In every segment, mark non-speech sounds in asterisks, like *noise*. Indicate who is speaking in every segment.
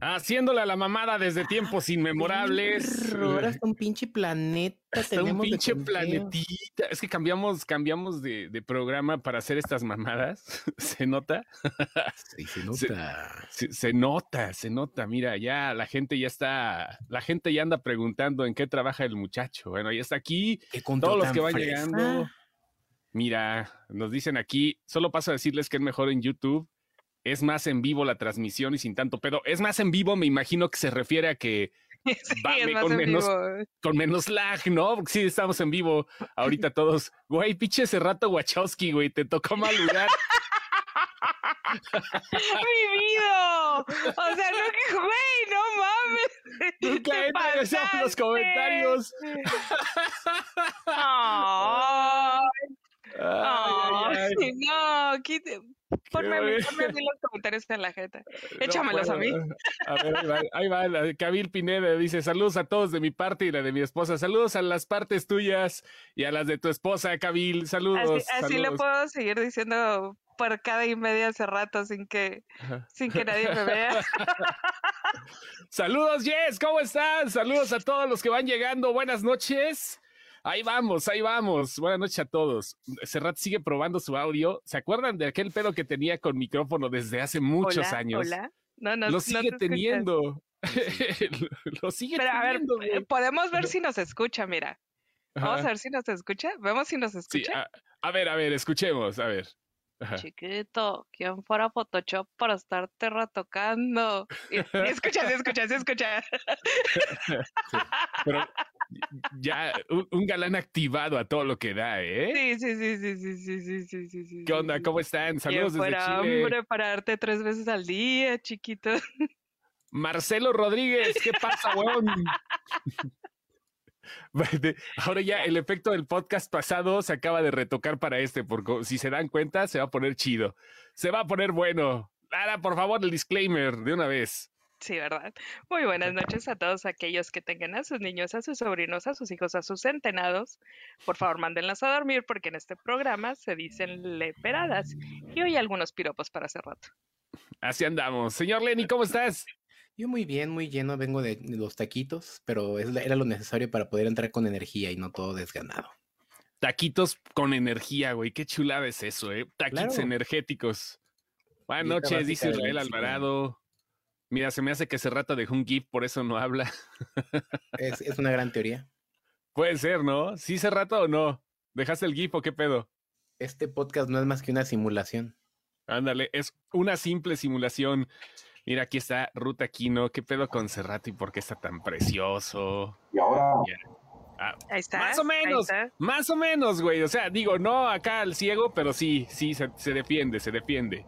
Speaker 1: Haciéndole a la mamada desde tiempos inmemorables.
Speaker 2: Ahora está un pinche planeta.
Speaker 1: Está un pinche planetita. Es que cambiamos, cambiamos de, programa para hacer estas mamadas. *laughs* ¿Se nota?
Speaker 2: Sí, se nota.
Speaker 1: Se, nota, se nota. Mira, ya la gente ya está, la gente ya anda preguntando en qué trabaja el muchacho. Bueno, ya está aquí. Todos los que van llegando. Mira, nos dicen aquí, solo paso a decirles que es mejor en YouTube es más en vivo la transmisión y sin tanto pedo. Es más en vivo, me imagino que se refiere a que *laughs* con, menos, con menos lag, ¿no? Sí, estamos en vivo ahorita todos. Güey, pinche ese rato Wachowski, güey, te tocó mal lugar.
Speaker 3: ¡Mi *laughs* vida! O sea, no que, güey, no mames. *laughs*
Speaker 1: Nunca entras en los comentarios.
Speaker 3: Ay, no, quite, ponme, a mí, los comentarios en la jeta. *laughs* Échamelos a mí.
Speaker 1: A ver, ahí va, ahí va. Pineda dice: Saludos a todos de mi parte y la de mi esposa. Saludos a las partes tuyas y a las de tu esposa, Kabil. Saludos.
Speaker 3: Así, le puedo seguir diciendo por cada y media hace rato sin que, sin que nadie me vea. *laughs*
Speaker 1: Saludos, Jess, ¿cómo estás? Saludos a todos los que van llegando. Buenas noches. Ahí vamos, ahí vamos. Buenas noches a todos. Serrat sigue probando su audio. ¿Se acuerdan de aquel pedo que tenía con micrófono desde hace muchos años?
Speaker 3: Hola. No, no,
Speaker 1: lo sigue teniendo. *laughs* lo, sigue
Speaker 3: Pero,
Speaker 1: teniendo.
Speaker 3: A ver, podemos ver si nos escucha, mira. Vamos a ver si nos escucha. Vemos si nos escucha.
Speaker 1: a, ver, a ver, escuchemos, a ver.
Speaker 3: Chiquito, ¿quién fuera Photoshop para estarte retocando? Y, escucha, escucha, escucha. *laughs*
Speaker 1: pero ya un, galán activado a todo lo que da, ¿eh?
Speaker 3: Sí, sí, sí, sí, sí, sí, sí, sí, sí.
Speaker 1: ¿Qué onda? ¿Cómo están? Saludos desde
Speaker 3: Chile. hombre, pararte tres veces al día, chiquito.
Speaker 1: Marcelo Rodríguez, ¿qué pasa, weón? Ahora ya el efecto del podcast pasado se acaba de retocar para este, porque si se dan cuenta, se va a poner chido. Se va a poner bueno. Ahora, por favor, el disclaimer de una vez.
Speaker 3: Sí, ¿verdad? Muy buenas noches a todos aquellos que tengan a sus niños, a sus sobrinos, a sus hijos, a sus centenados. Por favor, mándenlas a dormir porque en este programa se dicen leperadas. Y hoy algunos piropos para hace rato.
Speaker 1: Así andamos. Señor Lenny, ¿cómo estás?
Speaker 2: Yo muy bien, muy lleno, vengo de los taquitos, pero era lo necesario para poder entrar con energía y no todo desganado.
Speaker 1: Taquitos con energía, güey, qué chulada es eso, ¿eh? Taquitos energéticos. Buenas noches, dice Israel Alvarado. Mira, se me hace que se rata de un GIF, por eso no habla. *laughs*
Speaker 2: es, es, una gran teoría.
Speaker 1: Puede ser, ¿no? ¿Sí se rata o no? ¿Dejaste el GIF o qué pedo?
Speaker 2: Este podcast no es más que una simulación.
Speaker 1: Ándale, es una simple simulación. Mira, aquí está Ruta Aquino. ¿Qué pedo con Cerrato y por qué está tan precioso?
Speaker 4: Y ahora.
Speaker 3: Ah, ahí está.
Speaker 1: Más o menos, más o menos, güey. O sea, digo, no acá al ciego, pero sí, sí, se, defiende, se defiende.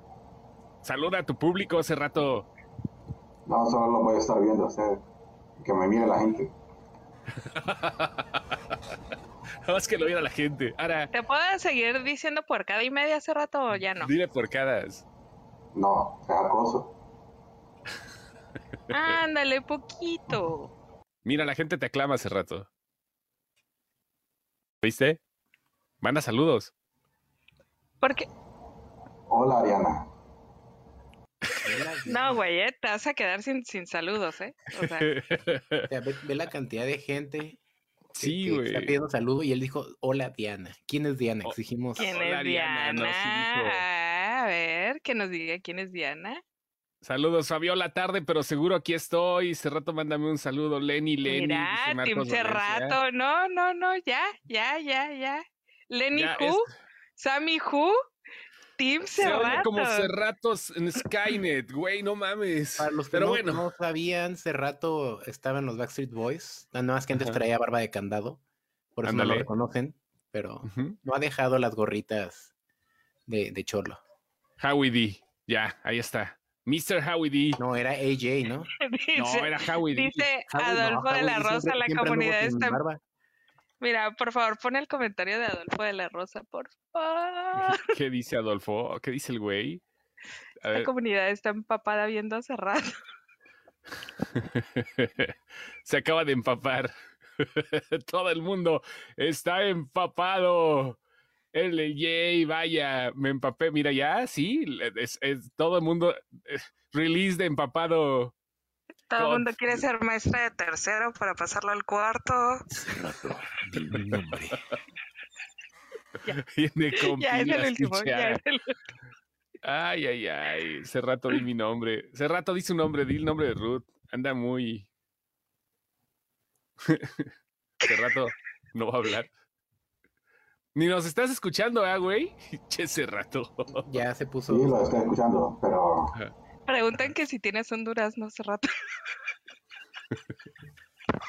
Speaker 1: Saluda a tu público, hace rato.
Speaker 4: No, solo lo voy a estar viendo, o sea, que me mire la gente. *laughs*
Speaker 1: No, es que lo viera la gente. Ahora.
Speaker 3: ¿Te puedo seguir diciendo por cada y media hace rato o ya no?
Speaker 1: Dile por cada.
Speaker 4: No, es acoso.
Speaker 3: Ándale, poquito.
Speaker 1: Mira, la gente te aclama hace rato. ¿Viste? Manda saludos.
Speaker 3: ¿Por qué?
Speaker 4: Hola, Ariana.
Speaker 3: No, güey, eh, te vas a quedar sin, sin saludos, ¿eh? O sea... *laughs*
Speaker 2: ve, la cantidad de gente
Speaker 1: sí, güey.
Speaker 2: está pidiendo saludo y él dijo, hola, Diana. ¿Quién es Diana? Exigimos.
Speaker 3: ¿Quién es Diana? a ver, que nos diga quién es Diana.
Speaker 1: Saludos, Fabiola, tarde, pero seguro aquí estoy. Cerrato, mándame un saludo, Lenny, Lenny.
Speaker 3: Mira, Tim Cerrato, no, no, no, ya, ya, ya, ya. Lenny Who, Sammy Who, Tim Cerrato.
Speaker 1: como Cerratos en Skynet, güey, no mames.
Speaker 2: Para los que pero no, bueno. no sabían, Cerrato estaba en los Backstreet Boys, nada más que antes traía barba de candado, por eso no lo reconocen, pero no ha dejado las gorritas de, de cholo.
Speaker 1: Howie D, ya, ahí está. Mr. Howie D.
Speaker 2: No, era AJ, ¿no? *laughs*
Speaker 1: no, era Howie D.
Speaker 3: Dice Adolfo de la Rosa, la comunidad está... Mira, por favor, pon el comentario de Adolfo de la Rosa, por favor. *laughs*
Speaker 1: ¿Qué dice Adolfo? ¿Qué dice el güey?
Speaker 3: La comunidad está empapada viendo rato. *laughs*
Speaker 1: Se acaba de empapar. *laughs* Todo el mundo está empapado. El yay, vaya, me empapé. Mira, ya, sí, es, todo el mundo. Eh, release de empapado.
Speaker 3: Todo el mundo quiere ser maestra de tercero para pasarlo al cuarto.
Speaker 2: Cerrato, mi nombre.
Speaker 1: ya. *laughs* ya es el último, ya es el Ay, ay, ay. Cerrato di mi nombre. Cerrato di su nombre, di el nombre de Ruth. Anda muy. *laughs* Cerrato no va a hablar. Ni nos estás escuchando, ¿eh, güey? *laughs* Che, Cerrato.
Speaker 2: Ya se puso.
Speaker 4: Sí, lo estoy escuchando, pero.
Speaker 3: Preguntan que si tienes un durazno, Cerrato.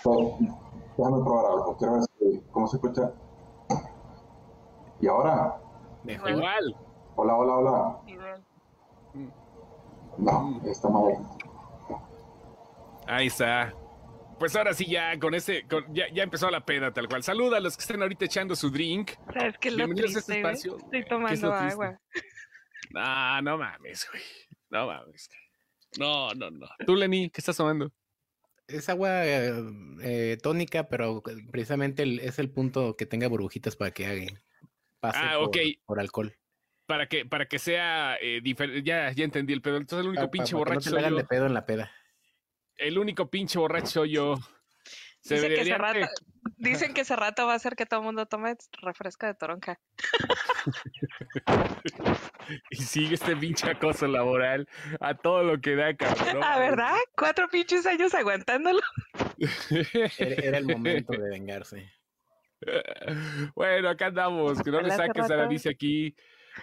Speaker 4: Pues, *laughs* déjame probar algo. Quiero ver cómo se escucha. ¿Y ahora?
Speaker 1: Igual.
Speaker 4: Hola, hola, hola. No, está mal.
Speaker 1: Ahí está. Pues ahora sí, ya con ese, ya, ya, empezó la pena tal cual. Saluda a los que estén ahorita echando su drink.
Speaker 3: ¿Sabes qué es lo Bienvenidos triste, a este espacio. Estoy tomando agua. *laughs*
Speaker 1: No, no mames, güey. No mames. No, no, no. Tú, Lenny, ¿qué estás tomando?
Speaker 2: Es agua eh, tónica, pero precisamente es el punto que tenga burbujitas para que haga, pase ah, por, por alcohol
Speaker 1: para que, para que sea eh, diferente. Ya, ya entendí el pedo. Entonces el único pinche borracho.
Speaker 2: no te soy yo. de pedo en la peda.
Speaker 1: El único pinche borracho soy yo.
Speaker 3: dicen, que rato, dicen que ese rato va a hacer que todo el mundo tome refresco de toronja. *laughs*
Speaker 1: y sigue este pinche acoso laboral a todo lo que da, cabrón.
Speaker 3: ¿A verdad? Cuatro pinches años aguantándolo.
Speaker 2: era, el momento de *laughs* vengarse.
Speaker 1: Bueno, acá andamos. Que no le saques a la dice aquí.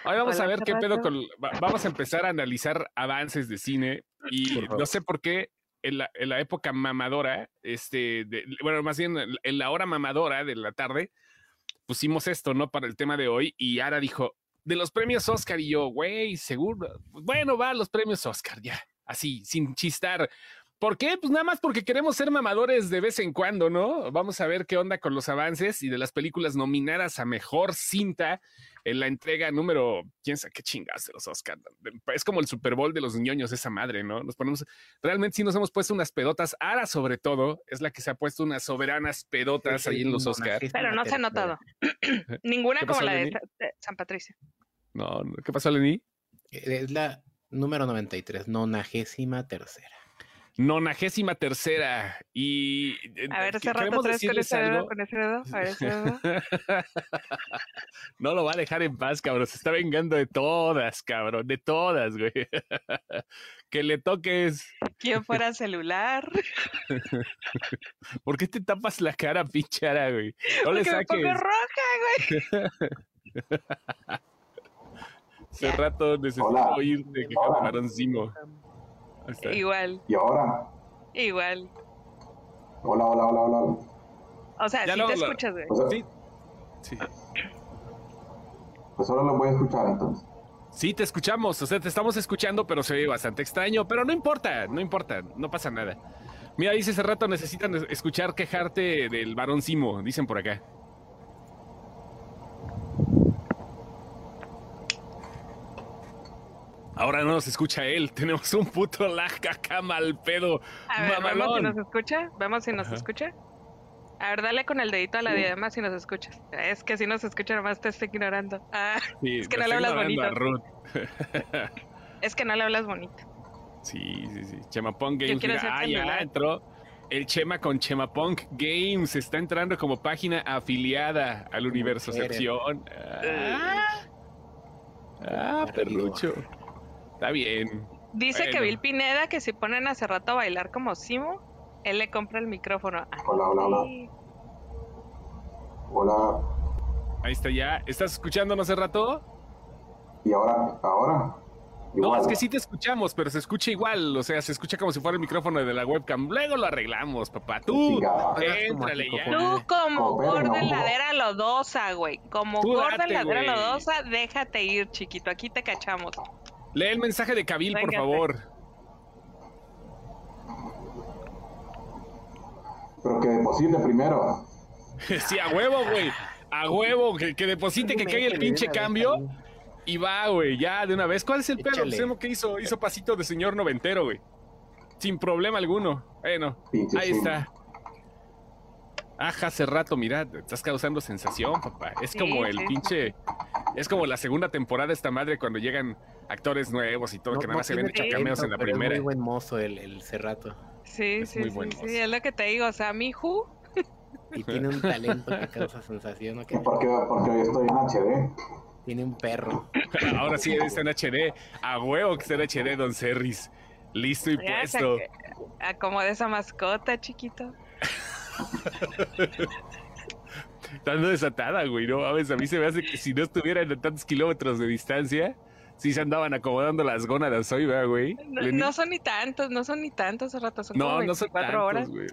Speaker 1: Hoy vamos a ver qué pedo con. Vamos a empezar a analizar avances de cine y no sé por qué en la, época mamadora, este, bueno, más bien en la hora mamadora de la tarde, pusimos esto, ¿no? Para el tema de hoy y Ara dijo, de los premios Oscar y yo, güey, seguro, bueno, va los premios Oscar, ya, así, sin chistar. ¿Por qué? Pues nada más porque queremos ser mamadores de vez en cuando, ¿no? Vamos a ver qué onda con los avances y de las películas nominadas a mejor cinta en la entrega número, quién sabe qué chingas de los Oscars. Es como el Super Bowl de los ñoños, esa madre, ¿no? Nos ponemos, realmente sí nos hemos puesto unas pedotas. Ara, sobre todo, es la que se ha puesto unas soberanas pedotas ahí en los Oscars.
Speaker 3: Pero no se ha notado. *laughs* Ninguna como la de, San Patricio.
Speaker 1: No, ¿qué pasó, Lenny?
Speaker 2: Es la número 93, nonagésima tercera
Speaker 1: nonagésima tercera. Y
Speaker 3: eh, a ver, ese rato con ese dedo, con ese dedo, a ver ese dedo. *laughs*
Speaker 1: no lo va a dejar en paz, cabrón. Se está vengando de todas, cabrón, de todas, güey. *laughs* que le toques.
Speaker 3: ¿Quién fuera celular? *laughs*
Speaker 1: ¿Por qué te tapas la cara, pinchara, güey?
Speaker 3: No le saques. Me pongo roja,
Speaker 1: güey. Hace rato necesito Hola. oírte que
Speaker 3: Igual.
Speaker 4: ¿Y ahora?
Speaker 3: Igual.
Speaker 4: Hola, hola, hola, hola.
Speaker 3: O sea, sí te escuchas, güey. sí. Sí.
Speaker 4: Pues ahora lo voy a escuchar entonces.
Speaker 1: Sí, te escuchamos, o sea, te estamos escuchando, pero se ve bastante extraño, pero no importa, no importa, no pasa nada. Mira, dice hace rato necesitan escuchar quejarte del varón Simo, dicen por acá. Ahora no nos escucha él. *laughs* Tenemos un puto lag acá mal pedo.
Speaker 3: A ver, vemos si nos escucha. Vemos si nos escucha. A ver, dale con el dedito a la diadema si nos escuchas. Es que si nos escucha, nomás te estoy ignorando. Ah, es que no le hablas bonito. *laughs* es que no le hablas bonito.
Speaker 1: Sí, sí, sí. Chemapong Games. ah, ya entró. El Chema con Chemapong Games está entrando como página afiliada al universo sección. Ah, ah perrucho. Está bien.
Speaker 3: Dice que Bill Pineda que si ponen hace rato a bailar como Simo, él le compra el micrófono.
Speaker 4: Hola, hola, hola. Hola.
Speaker 1: Ahí está ya. ¿Estás escuchándonos hace rato?
Speaker 4: ¿Y ahora? ¿Ahora?
Speaker 1: No, es que sí te escuchamos, pero se escucha igual. O sea, se escucha como si fuera el micrófono de la webcam. Luego lo arreglamos, papá. Tú,
Speaker 3: éntrale ya. Tú como gorda ladera lodosa, güey. Como gorda ladera lodosa, déjate ir, chiquito. Aquí te cachamos.
Speaker 1: Lee el mensaje de Kabil, por favor.
Speaker 4: Pero que deposite primero. *laughs*
Speaker 1: sí, a huevo, güey. A huevo, que, deposite, que caiga el pinche cambio. Y va, güey, ya de una vez. ¿Cuál es el pedo? Pues, que hizo, hizo pasito de señor noventero, güey. Sin problema alguno. Bueno, ahí está. Aja, hace rato, mira, estás causando sensación, papá. Es como el pinche. Es como la segunda temporada de esta madre cuando llegan actores nuevos y todo, que nada más se ven hecho cameos en la primera. Es
Speaker 2: muy buen mozo el, el Cerrato.
Speaker 3: Sí, sí, sí, sí, es lo que te digo, o sea, mi Who.
Speaker 2: Y tiene un talento que causa sensación, ¿no?
Speaker 4: Porque, porque hoy estoy en HD.
Speaker 2: Tiene un perro. *laughs*
Speaker 1: Ahora sí está en HD. A huevo que está en HD, don Cerris. Listo y puesto.
Speaker 3: Acomode esa mascota, chiquito. *laughs* *laughs*
Speaker 1: Estando desatada, güey, ¿no? A veces a mí se me hace que si no estuvieran a tantos kilómetros de distancia, sí se andaban acomodando las gónadas hoy, ¿verdad, güey?
Speaker 3: No, son ni tantos, no son ni tantos, hace rato son no, como 24 no son tantos, horas. Güey.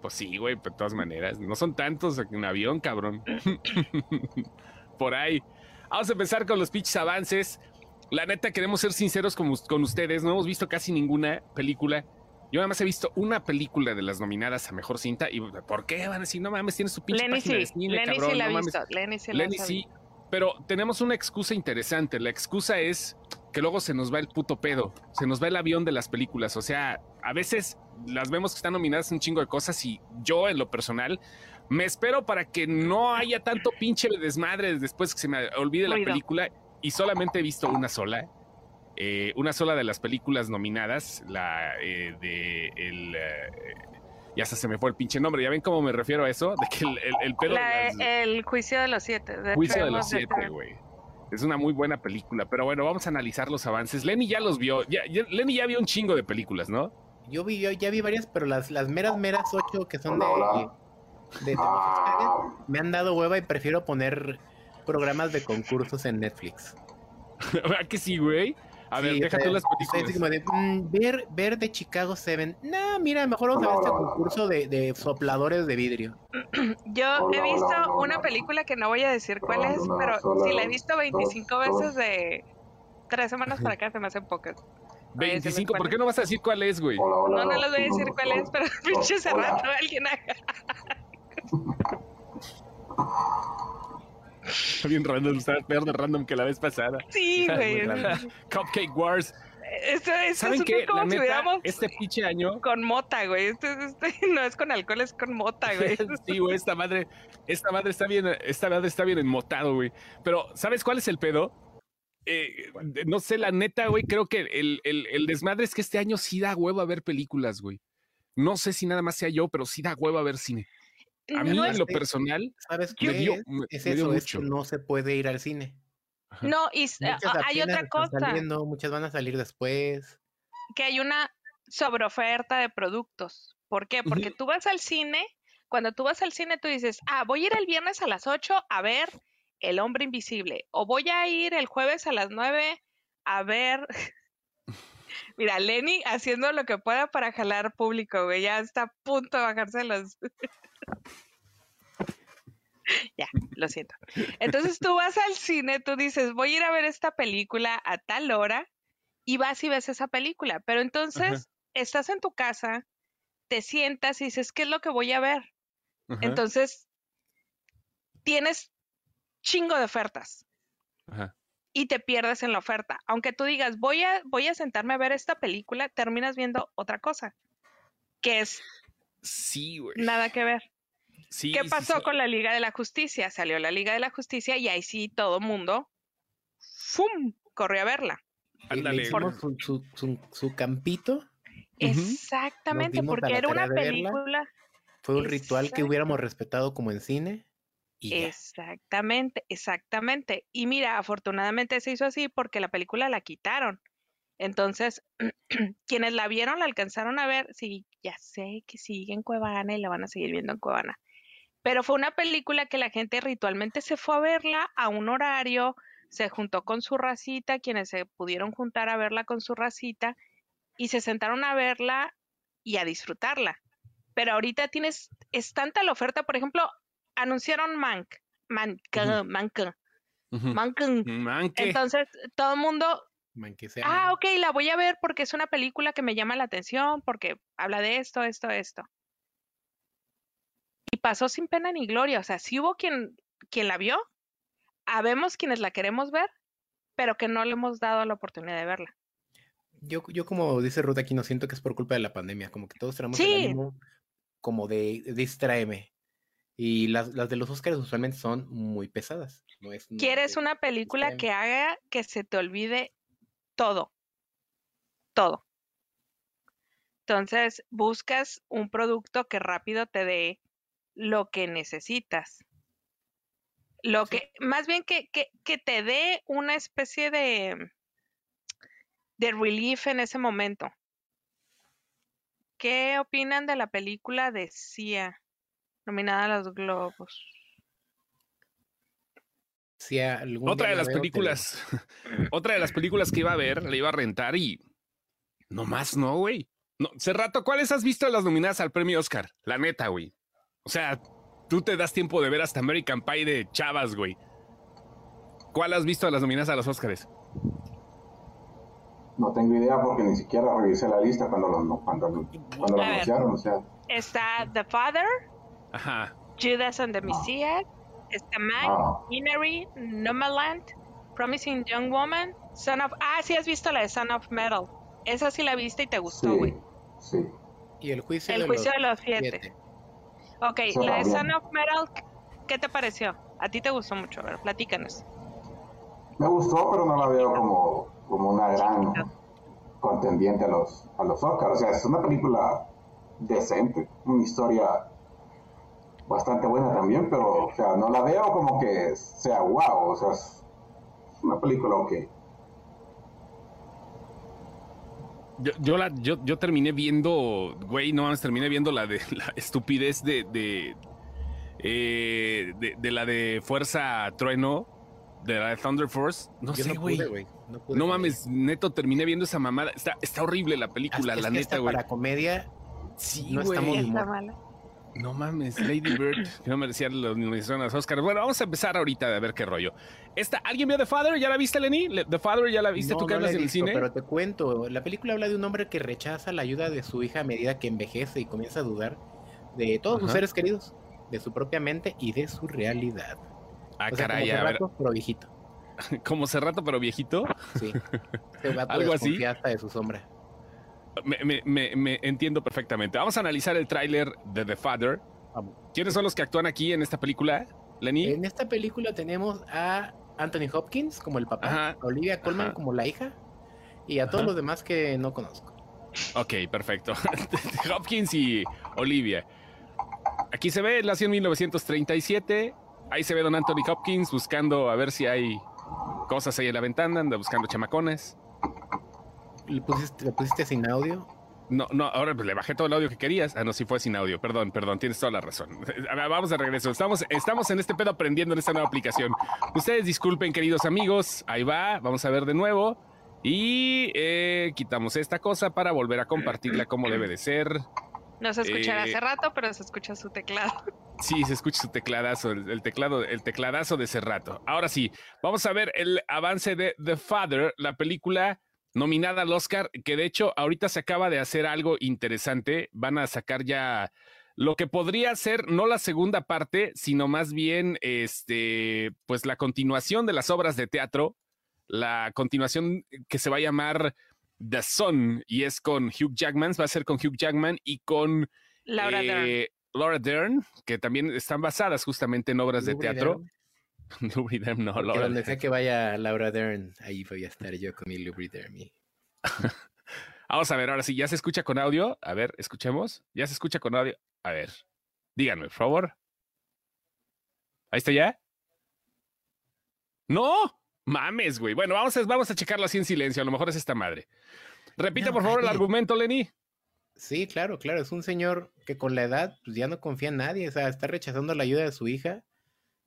Speaker 1: Pues sí, güey, de todas maneras. No son tantos en avión, cabrón. *laughs* Por ahí. Vamos a empezar con los pitches avances. La neta, queremos ser sinceros con, con ustedes. No hemos visto casi ninguna película. Yo nada más he visto una película de las nominadas a Mejor Cinta y ¿por qué van a decir, no mames, tienes su pinche
Speaker 3: Lenny página sí. de cine, Lenny cabrón, sí la no visto. Lenny sí la
Speaker 1: Lenny sí, pero tenemos una excusa interesante. La excusa es que luego se nos va el puto pedo, se nos va el avión de las películas. O sea, a veces las vemos que están nominadas un chingo de cosas y yo en lo personal me espero para que no haya tanto pinche desmadre después que se me olvide la película y solamente he visto una sola. Eh, una sola de las películas nominadas, la eh, de el... Eh, ya se me fue el pinche nombre, ¿ya ven cómo me refiero a eso? De que el, el, pedo
Speaker 3: El juicio de los siete.
Speaker 1: juicio de los siete, güey. Es una muy buena película, pero bueno, vamos a analizar los avances. Lenny ya los vio, ya, Lenny ya vio un chingo de películas, ¿no?
Speaker 2: Yo vi, yo ya vi varias, pero las, las meras, meras ocho que son de, de, me han dado hueva y prefiero poner programas de concursos en Netflix. *laughs*
Speaker 1: ¿Verdad que sí, güey? A ver, déjate las películas.
Speaker 2: de, mm, ver, ver de Chicago Seven. No, mira, mejor vamos a ver este concurso de, de sopladores de vidrio. *clears throat*
Speaker 3: Yo he visto una película que no voy a decir cuál es, pero si la he visto 25 veces de tres semanas para acá, se me hacen pocas.
Speaker 1: 25, ¿por qué no vas a decir cuál es, güey?
Speaker 3: No, no les voy a decir cuál es, pero *laughs* pinche cerrado alguien haga. *laughs*
Speaker 1: Bien random, estaba peor de random que la vez pasada.
Speaker 3: Sí, güey.
Speaker 1: Cupcake Wars.
Speaker 3: Esto, ¿Saben qué? Como si
Speaker 1: este pinche año.
Speaker 3: Con mota, güey. Este, este, *laughs* no es con alcohol, es con mota, güey. *laughs*
Speaker 1: sí, güey, esta madre, esta madre está bien, esta madre está bien enmotado, güey. Pero, ¿sabes cuál es el pedo? Eh, no sé, la neta, güey, creo que el, el, el, desmadre es que este año sí da huevo a ver películas, güey. No sé si nada más sea yo, pero sí da huevo a ver cine. A mí, en lo personal,
Speaker 2: ¿sabes qué? dio, es eso, es que no se puede ir al cine.
Speaker 3: No, y hay otra cosa.
Speaker 2: Saliendo, muchas van a salir después.
Speaker 3: Que hay una sobreoferta de productos. ¿Por qué? Porque tú vas al cine, cuando tú vas al cine tú dices, ah, voy a ir el viernes a las 8 a ver El Hombre Invisible, o voy a ir el jueves a las 9 a ver... Mira, Lenny haciendo lo que pueda para jalar público, güey, ya está a punto de bajarse los... *laughs* ya, lo siento. Entonces tú vas al cine, tú dices, voy a ir a ver esta película a tal hora y vas y ves esa película. Pero entonces estás en tu casa, te sientas y dices, ¿qué es lo que voy a ver? Entonces tienes chingo de ofertas. Y te pierdes en la oferta. Aunque tú digas, voy a, voy a sentarme a ver esta película, terminas viendo otra cosa. Que es
Speaker 1: Sí, güey.
Speaker 3: Nada que ver. ¿Qué pasó con la Liga de la Justicia? Salió la Liga de la Justicia y ahí sí todo mundo ¡fum! corrió a verla.
Speaker 2: Ándale. Su, su, campito.
Speaker 3: Exactamente, porque era una película.
Speaker 2: Fue un ritual que hubiéramos respetado como en cine.
Speaker 3: Exactamente, exactamente. Y mira, afortunadamente se hizo así porque la película la quitaron. Entonces, *clears throat* quienes la vieron, la alcanzaron a ver, sí, ya sé que sigue en Cuevana y la van a seguir viendo en Cuevana. Pero fue una película que la gente ritualmente se fue a verla a un horario, se juntó con su racita, quienes se pudieron juntar a verla con su racita, y se sentaron a verla y a disfrutarla. Pero ahorita tienes, es tanta la oferta, por ejemplo, anunciaron Mank, Mank, Mank, Mank. Entonces, todo el mundo ah, ok, la voy a ver porque es una película que me llama la atención, porque habla de esto, esto, esto. Y pasó sin pena ni gloria. O sea, si hubo quien, quien la vio, habemos quienes la queremos ver, pero que no le hemos dado la oportunidad de verla.
Speaker 2: Yo, yo como dice Ruth aquí, no siento que es por culpa de la pandemia, como que todos tenemos el ánimo como de, distraeme. Y las, las, de los Oscars usualmente son muy pesadas. No es,
Speaker 3: ¿Quieres una película que haga que se te olvide todo. Todo. Entonces, buscas un producto que rápido te dé lo que necesitas. Lo que, más bien que, que, te dé una especie de, de relief en ese momento. ¿Qué opinan de la película de Cia, nominada a los Globos?
Speaker 1: otra de las películas, *laughs* otra de las películas que iba a ver, la iba a rentar y no más, no, güey. No, rato, ¿cuáles has visto las nominadas al premio Oscar? La neta, güey. O sea, tú te das tiempo de ver hasta American Pie de chavas, güey. ¿Cuál has visto de las nominadas a los Oscars?
Speaker 4: No tengo idea porque ni siquiera revisé la lista cuando lo, cuando, cuando lo anunciaron. O sea.
Speaker 3: Está The Father, Ajá. Judas and the Messiah, está Mac, ah. Innery, Nomaland, Promising Young Woman, Son of... Ah, sí has visto la de Son of Metal. Esa sí la viste y te gustó, güey.
Speaker 4: Sí,
Speaker 2: Y el juicio,
Speaker 3: el de, juicio los de los siete. Ok, la de Son of Metal, ¿qué te pareció? A ti te gustó mucho, a ver, platícanos.
Speaker 4: Me gustó, pero no la veo como, como una gran contendiente a los, a los Oscars. O sea, es una película decente, una historia bastante buena también, pero o sea, no la veo como que sea wow, o sea, es una película ok.
Speaker 1: Yo, yo, la, yo, yo terminé viendo, güey, no mames, terminé viendo la de *laughs* la estupidez de, de, eh, de, la de Fuerza Trueno, de la de Thunder Force. No sé, güey. No, mames, neto, terminé viendo esa mamada. Está, está horrible la película, la neta, güey.
Speaker 2: Para comedia,
Speaker 1: sí, no está muy no mames, Lady Bird, *clears throat* que no merecía los nominación a los Oscars. Bueno, vamos a empezar ahorita a ver qué rollo. Esta, ¿Alguien vio The Father? ¿Ya la viste, Lenny? ¿The Father ya la viste tú que
Speaker 2: en el cine? Pero te cuento, la película habla de un hombre que rechaza la ayuda de su hija a medida que envejece y comienza a dudar de todos sus seres queridos, de su propia mente y de su realidad.
Speaker 1: Ah, caray, a ver.
Speaker 2: pero viejito. *laughs*
Speaker 1: ¿Como Cerrato, pero viejito?
Speaker 2: Sí. *laughs* Algo así. hasta de su sombra.
Speaker 1: Me, me, me, entiendo perfectamente. Vamos a analizar el tráiler de The Father. ¿Quiénes son los que actúan aquí en esta película, Lenny?
Speaker 2: En esta película tenemos a Anthony Hopkins como el papá, a Olivia Colman como la hija y a todos los demás que no conozco.
Speaker 1: Ok, perfecto. *laughs* Hopkins y Olivia. Aquí se ve, nació en 1937. Ahí se ve don Anthony Hopkins buscando a ver si hay cosas ahí en la ventana, anda buscando chamacones.
Speaker 2: ¿Le pusiste, sin audio?
Speaker 1: No, no, ahora pues le bajé todo el audio que querías. Ah, no, sí fue sin audio. Perdón, perdón, tienes toda la razón. Vamos de regreso. Estamos, estamos en este pedo aprendiendo en esta nueva aplicación. Ustedes disculpen, queridos amigos. Ahí va, vamos a ver de nuevo. Y eh, quitamos esta cosa para volver a compartirla como debe de ser.
Speaker 3: No se escuchará hace eh, rato, pero se escucha su teclado.
Speaker 1: Sí, se escucha su tecladazo, el, teclado, el tecladazo de ese rato. Ahora sí, vamos a ver el avance de The Father, la película nominada al Oscar, que de hecho ahorita se acaba de hacer algo interesante. Van a sacar ya lo que podría ser no la segunda parte, sino más bien este, pues la continuación de las obras de teatro, la continuación que se va a llamar The Sun y es con Hugh Jackman, va a ser con Hugh Jackman y con
Speaker 3: Laura, Dern.
Speaker 1: Laura Dern, que también están basadas justamente en obras de teatro. *laughs* Lubridem no,
Speaker 2: Laura Donde sea que vaya Laura Dern, ahí voy a estar yo con mi Lubridem. *laughs*
Speaker 1: Vamos a ver, ahora sí, ¿ya se escucha con audio? A ver, escuchemos. ¿Ya se escucha con audio? A ver, díganme, por favor. ¿Ahí está ya? ¡No! Mames, güey. Bueno, vamos a, vamos a checarlo así en silencio. A lo mejor es esta madre. Repite, por favor, el argumento, Lenny.
Speaker 2: Sí, claro, claro. Es un señor que con la edad pues, ya no confía en nadie. O sea, está rechazando la ayuda de su hija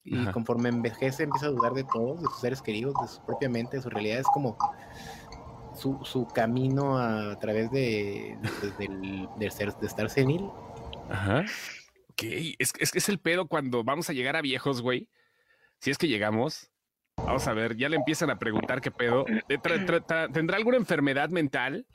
Speaker 2: y conforme envejece empieza a dudar de todos, de sus seres queridos, de su propia mente, de su realidad. Es como su, su camino a, través de, de, ser, de estar senil.
Speaker 1: Ajá. Ok, es, es, es el pedo cuando vamos a llegar a viejos, güey. Si es que llegamos, vamos a ver, ya le empiezan a preguntar qué pedo. ¿Tendrá alguna enfermedad mental?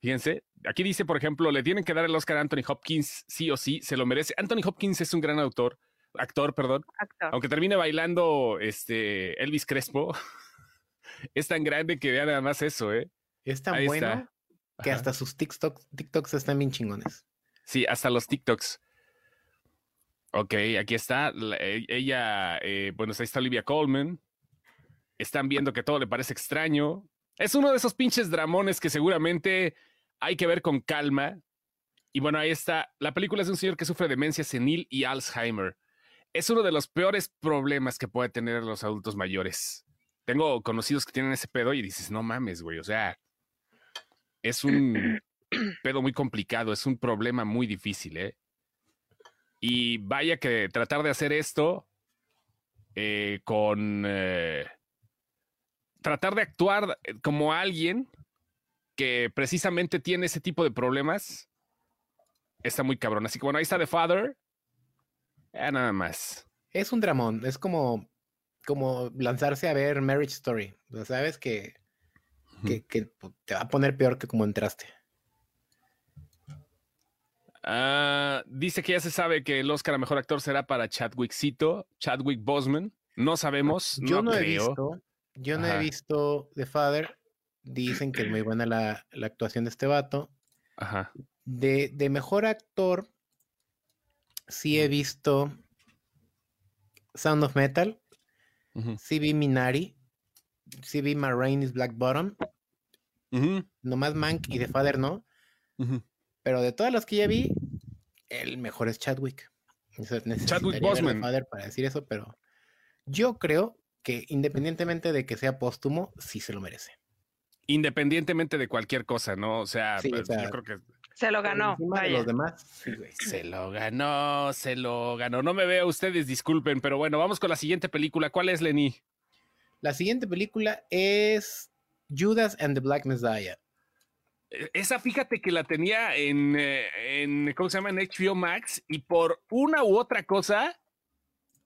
Speaker 1: Fíjense, aquí dice, por ejemplo, le tienen que dar el Oscar a Anthony Hopkins, sí o sí, se lo merece. Anthony Hopkins es un gran autor actor, perdón, aunque termine bailando este Elvis Crespo, *laughs* es tan grande que vea nada más eso, ¿eh?
Speaker 2: Es tan bueno que hasta sus TikToks, TikToks están bien chingones.
Speaker 1: Sí, hasta los TikToks. Ok, aquí está. E, ella, eh, bueno, ahí está Olivia Colman. Están viendo que todo le parece extraño. Es uno de esos pinches dramones que seguramente hay que ver con calma. y bueno, ahí está. La película es de un señor que sufre demencia senil y Alzheimer. Es uno de los peores problemas que puede tener los adultos mayores. Tengo conocidos que tienen ese pedo y dices, no mames, güey. O sea, es un *clears throat* pedo muy complicado, es un problema muy difícil, ¿eh? Y vaya que tratar de hacer esto eh, con... Eh, tratar de actuar como alguien que precisamente tiene ese tipo de problemas está muy cabrón. Así que bueno, ahí está The Father. Ya nada más.
Speaker 2: Es un dramón, es como, como lanzarse a ver Marriage Story. O sabes que, que, te va a poner peor que como entraste.
Speaker 1: Ah, dice que ya se sabe que el Oscar a mejor actor será para Chadwickcito, Chadwick Boseman. No sabemos. Yo no, he
Speaker 2: visto. Yo no he visto The Father. Dicen que es muy *clears throat* buena la, actuación de este vato. Ajá. De, de, mejor actor, sí he visto Sound of Metal. Sí vi Minari. Sí vi Marraine's Black Bottom. Nomás Mank y The Father no. Pero de todas las que ya vi, el mejor es Chadwick. Chadwick Boseman. para decir eso, pero yo creo que independientemente de que sea póstumo, sí se lo merece.
Speaker 1: Independientemente de cualquier cosa, ¿no? O sea, pues, yo creo que
Speaker 3: se lo ganó.
Speaker 2: los demás,
Speaker 1: Se lo ganó, se lo ganó. No me veo ustedes, disculpen, pero bueno, vamos con la siguiente película. ¿Cuál es, Lenny?
Speaker 2: La siguiente película es Judas and the Black Messiah.
Speaker 1: E, esa fíjate que la tenía en, eh, en, ¿cómo se llama? En HBO Max y por una u otra cosa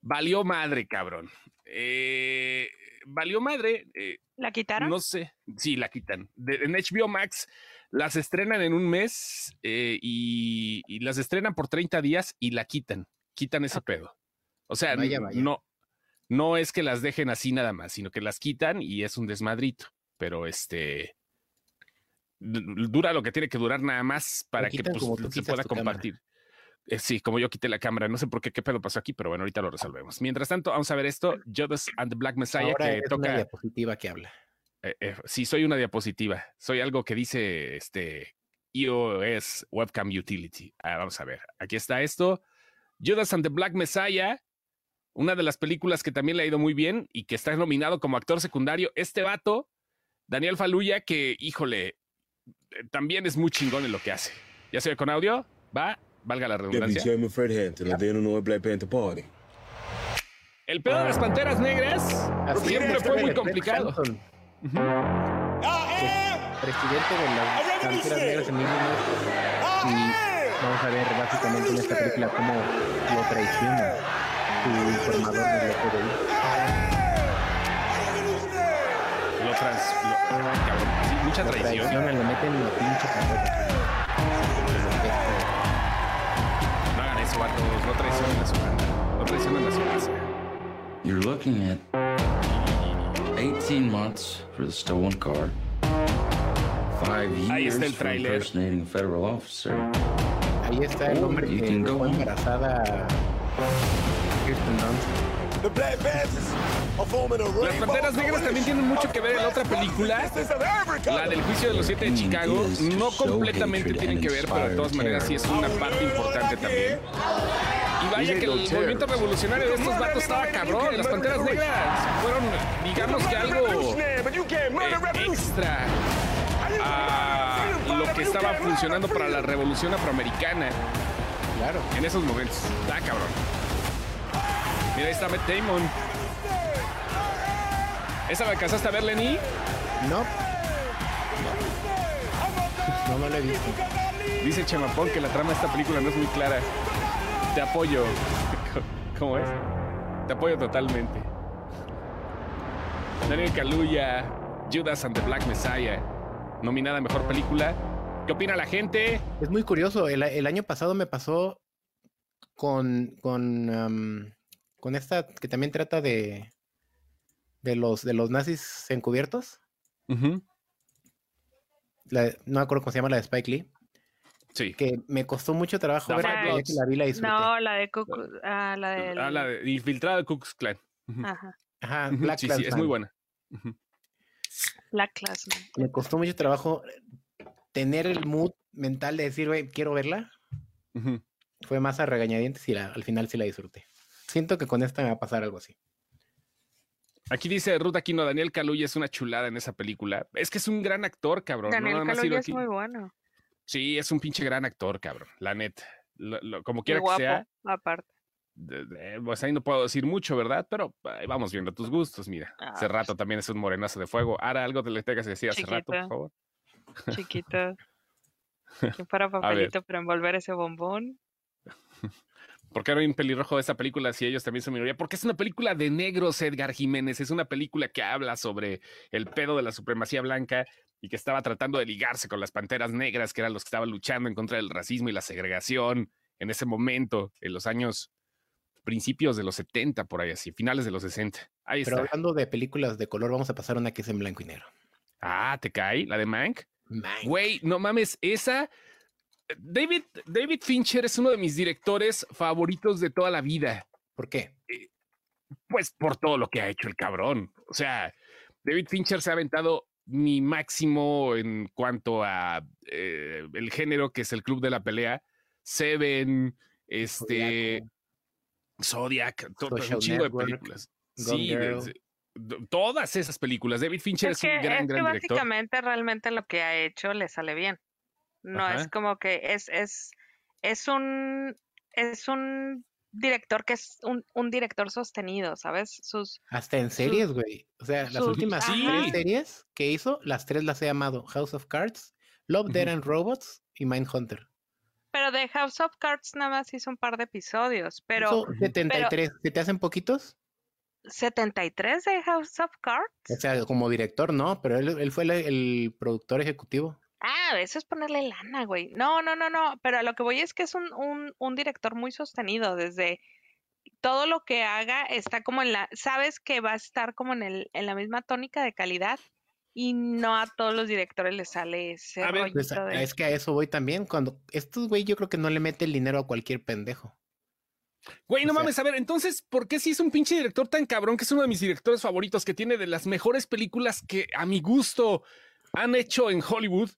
Speaker 1: valió madre, cabrón. Eh, valió madre. Eh,
Speaker 3: ¿La quitaron?
Speaker 1: No sé. Sí, la quitan. en HBO Max las estrenan en un mes y, las estrenan por 30 días y la quitan. Quitan ese pedo. O sea, no no es que las dejen así nada más, sino que las quitan y es un desmadrito. Pero este dura lo que tiene que durar nada más para que pues, se pueda compartir. Eh, sí, como yo quité la cámara, no sé por qué qué pedo pasó aquí, pero bueno, ahorita lo resolvemos. Mientras tanto, vamos a ver esto, Judas and the Black Messiah
Speaker 2: que es toca una diapositiva que habla.
Speaker 1: Eh, eh, sí, soy una diapositiva. Soy algo que dice este iOS Webcam Utility. Ah, vamos a ver. Aquí está esto. Judas and the Black Messiah, una de las películas que también le ha ido muy bien y que está nominado como actor secundario. Este vato, Daniel Faluya, que, híjole, también es muy chingón en lo que hace. ¿Ya se ve con audio? ¿Va? Valga la redundancia. El pedo de las panteras negras siempre fue muy complicado.
Speaker 2: Presidente de las panteras negras en Illinois. Y vamos a ver básicamente en esta película cómo lo traiciona su informador del FBI.
Speaker 1: Lo trans. Lo, mucha traición.
Speaker 2: le meten la pinche
Speaker 1: No hagan eso, vatos. No traicionen a su banda. No traicionen a su casa.
Speaker 5: You're looking at 18 months for the stolen car. Five years
Speaker 1: está el for
Speaker 5: impersonating a federal officer.
Speaker 2: Ahí está el hombre que dejó embarazada a Kirsten Dunst.
Speaker 1: Las Panteras Negras también tienen mucho que ver en la otra película, la del juicio de los siete de Chicago. No completamente tienen que ver, pero de todas maneras sí es una parte importante también. Vaya que el movimiento revolucionario de estos vatos estaba cabrón. Las Panteras Negras fueron, digamos que algo eh, extra a lo que estaba funcionando para la revolución afroamericana.
Speaker 2: Claro.
Speaker 1: En esos momentos. Está cabrón. Mira, ahí está Matt Damon. ¿Esa la alcanzaste a ver, Lenny?
Speaker 2: No. *laughs* No, no la he visto.
Speaker 1: Dice Chemapón que la trama de esta película no es muy clara. Te apoyo. *laughs* ¿Cómo es? Te apoyo totalmente. Daniel Kaluuya, Judas and the Black Messiah, nominada a Mejor Película. ¿Qué opina la gente?
Speaker 2: Es muy curioso. El, año pasado me pasó con, con con esta que también trata de, de, los, de los nazis encubiertos. no me acuerdo cómo se llama la de Spike Lee.
Speaker 1: Sí.
Speaker 2: Que me costó mucho trabajo ver que la vi la
Speaker 3: No, la de ah, la de,
Speaker 1: ah, la de Infiltrada de Ku Clan.
Speaker 2: Ajá. Ajá, Black
Speaker 1: sí, sí, es muy buena.
Speaker 3: Black Class
Speaker 2: Me costó mucho trabajo tener el mood mental de decir, güey, quiero verla. Fue más a regañadientes y al final sí la disfruté. Siento que con esta me va a pasar algo así.
Speaker 1: Aquí dice Ruth Aquino, Daniel Kaluuya es una chulada en esa película. Es que es un gran actor, cabrón.
Speaker 3: Daniel Kaluuya es muy bueno.
Speaker 1: Sí, es un pinche gran actor, cabrón. La neta. como quiera que sea.
Speaker 3: aparte.
Speaker 1: pues ahí no puedo decir mucho, ¿verdad? Pero vamos viendo tus gustos, mira. Ah, hace rato también es un morenazo de fuego. Ahora algo te le tengas que decir hace rato, por favor.
Speaker 3: Chiquita. *laughs* Que para papelito para envolver ese bombón. *laughs*
Speaker 1: ¿Por qué hay un pelirrojo de esa película si ellos también son minoría? Porque es una película de negros, Edgar Jiménez. Es una película que habla sobre el pedo de la supremacía blanca y que estaba tratando de ligarse con las panteras negras, que eran los que estaban luchando en contra del racismo y la segregación en ese momento, en los años principios de los 70, por ahí así, finales de los 60. Ahí
Speaker 2: Pero hablando de películas de color, vamos a pasar una que es en blanco y negro.
Speaker 1: Ah, ¿te cae? ¿La de Mank? Güey, no mames, esa. David, David Fincher es uno de mis directores favoritos de toda la vida.
Speaker 2: ¿Por qué?
Speaker 1: Eh, pues por todo lo que ha hecho el cabrón. O sea, David Fincher se ha aventado mi máximo en cuanto a eh, el género que es el club de la pelea. Seven, este. Zodiac, todo un chingo de películas. Sí, todas esas películas. David Fincher es, un gran, es que
Speaker 3: básicamente realmente lo que ha hecho le sale bien. No es como que es, es, es un es un director que es un, un director sostenido, ¿sabes? Sus
Speaker 2: hasta en series, güey. O sea, las últimas tres series que hizo, las tres las he amado: House of Cards, Love, Dead and Robots y Mindhunter.
Speaker 3: Pero de House of Cards nada más hizo un par de episodios, pero...
Speaker 2: 73, ¿se te hacen poquitos?
Speaker 3: 73 de House of Cards.
Speaker 2: O sea, como director, no, pero él, fue el, productor ejecutivo.
Speaker 3: Ah, eso es ponerle lana, güey. No, no, no, no, pero a lo que voy es que es un, un, un director muy sostenido desde todo lo que haga está como en la, sabes que va a estar como en, el, en la misma tónica de calidad y no a todos los directores les sale ese a
Speaker 2: pues, Es que a eso voy también, cuando estos güey yo creo que no le mete el dinero a cualquier pendejo.
Speaker 1: Güey, no mames, a ver, entonces, ¿por qué si es un pinche director tan cabrón que es uno de mis directores favoritos, que tiene de las mejores películas que a mi gusto han hecho en Hollywood?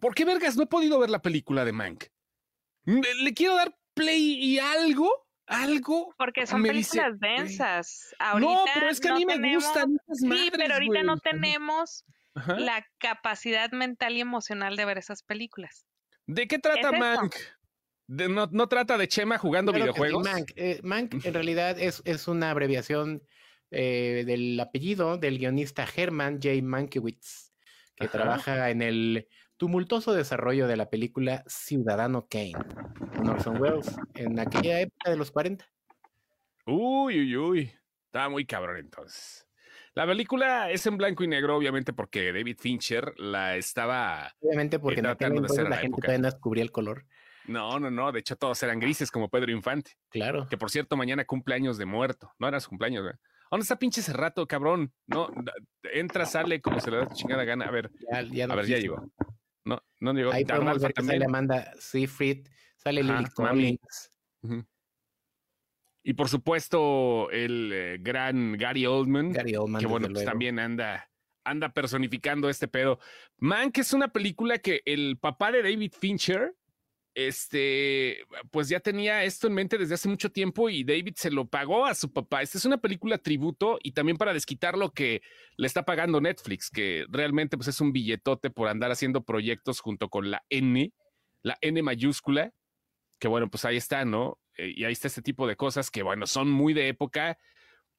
Speaker 1: ¿Por qué vergas no he podido ver la película de Mank? Le, quiero dar play y algo, algo.
Speaker 3: Porque son películas densas.
Speaker 1: no, pero es que a mí me gustan.
Speaker 3: sí, pero ahorita no tenemos la capacidad mental y emocional de ver esas películas.
Speaker 1: ¿De qué trata Mank? no, trata de Chema jugando videojuegos.
Speaker 2: Mank, eh, Mank, en realidad es, es una abreviación eh, del apellido del guionista Herman J. Mankiewicz, que trabaja en el tumultuoso desarrollo de la película Ciudadano Kane, Orson Welles, en aquella época de los 40.
Speaker 1: Uy, uy, uy. Estaba muy cabrón entonces. La película es en blanco y negro, obviamente, porque David Fincher la estaba.
Speaker 2: Obviamente, porque no la, gente todavía no descubría el color.
Speaker 1: No, no, no. De hecho, todos eran grises como Pedro Infante.
Speaker 2: Claro.
Speaker 1: Que por cierto, mañana cumpleaños de muerto. No era su cumpleaños, güey. ¿Dónde está pinche ese rato, cabrón? No, entra, sale como se le da chingada gana. A ver, ya, a ver, ya llegó. No, no llegó.
Speaker 2: Ahí podemos ver que sale Amanda Seyfried, sale Lily Collins.
Speaker 1: Y por supuesto, el eh, gran Gary Oldman.
Speaker 2: Gary Oldman.
Speaker 1: Que bueno, pues también anda, anda personificando este pedo. Man, que es una película que el papá de David Fincher este, pues ya tenía esto en mente desde hace mucho tiempo y David se lo pagó a su papá. Esta es una película tributo y también para desquitar lo que le está pagando Netflix, que realmente pues es un billetote por andar haciendo proyectos junto con la N, la N mayúscula, que bueno, pues ahí está, ¿no? Eh, y ahí está este tipo de cosas que bueno, son muy de época,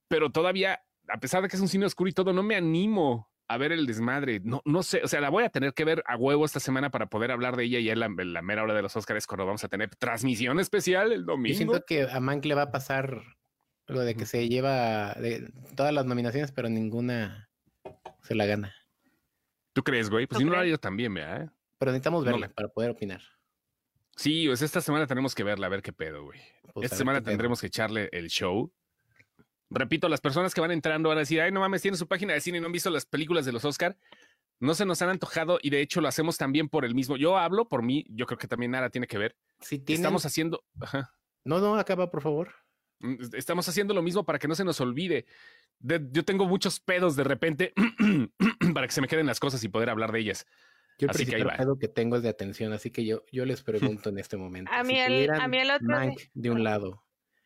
Speaker 1: pero todavía, a pesar de que es un cine oscuro y todo, no me animo a ver el desmadre. No, no sé, o sea, la voy a tener que ver a huevo esta semana para poder hablar de ella y en la, la mera hora de los Oscars cuando vamos a tener transmisión especial el domingo.
Speaker 2: Yo siento que a Mank le va a pasar lo de que se lleva de todas las nominaciones, pero ninguna se la gana.
Speaker 1: ¿Tú crees, güey? Pues si no lo ha ido también, ¿verdad?
Speaker 2: Pero necesitamos verla para poder opinar.
Speaker 1: Sí, pues esta semana tenemos que verla, a ver qué pedo, güey. Pues esta semana tendremos que echarle el show repito, las personas que van entrando van a decir, ay, no mames, tiene su página de cine y no han visto las películas de los Oscar. No se nos han antojado y de hecho lo hacemos también por el mismo. Yo hablo por mí, yo creo que también nada tiene que ver.
Speaker 2: Sí,
Speaker 1: Estamos haciendo.
Speaker 2: No, no, acaba, por favor.
Speaker 1: Mm, estamos haciendo lo mismo para que no se nos olvide. yo tengo muchos pedos de repente *clears throat* para que se me queden las cosas y poder hablar de ellas.
Speaker 2: Yo el principal que tengo es de atención, así que yo, yo les pregunto en este momento. *laughs*
Speaker 3: A mí, el, a mí el otro.
Speaker 2: Mank de un lado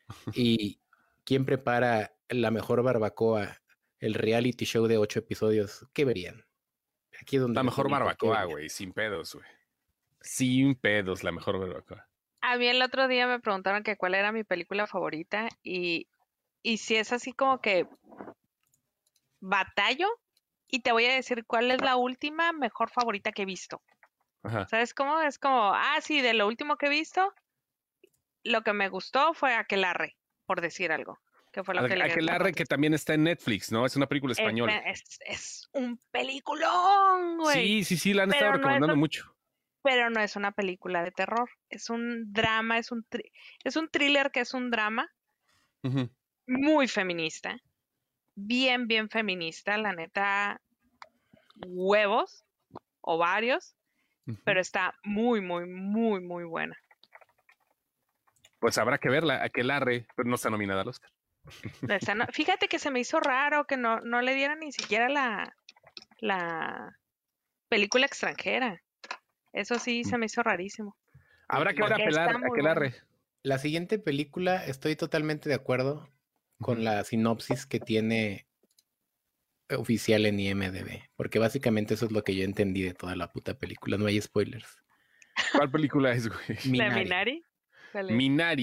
Speaker 2: *laughs* y quién prepara la mejor barbacoa, el reality show de ocho episodios, ¿qué verían?
Speaker 1: Aquí donde la mejor barbacoa, güey, sin pedos, güey. Sin pedos, la mejor barbacoa.
Speaker 3: A mí el otro día me preguntaron que cuál era mi película favorita y, y si es así como que batallo y te voy a decir cuál es la última mejor favorita que he visto. ¿Sabes cómo? Es como, ah, sí, de lo último que he visto, lo que me gustó fue Aquelarre, por decir algo. Que fue lo que
Speaker 1: Aquelarre que también está en Netflix, ¿no? Es una película española.
Speaker 3: Es, un peliculón, güey.
Speaker 1: Sí, sí, sí, la han estado recomendando mucho
Speaker 3: pero no es una película de terror. Es un drama, es un, es un thriller que es un drama muy feminista. Bien, bien feminista. La neta, huevos o varios, pero está muy, muy, muy, muy buena.
Speaker 1: Pues habrá que verla, aquel arre, pero no está nominada al Oscar. *laughs*
Speaker 3: fíjate que se me hizo raro que no, no le dieran ni siquiera la, la película extranjera. Eso sí se me hizo rarísimo.
Speaker 1: Habrá que ver a
Speaker 2: La siguiente película, estoy totalmente de acuerdo con la sinopsis que tiene oficial en IMDB, porque básicamente eso es lo que yo entendí de toda la puta película, no hay spoilers.
Speaker 1: ¿Cuál película es, güey?
Speaker 3: Minari.
Speaker 1: Minari.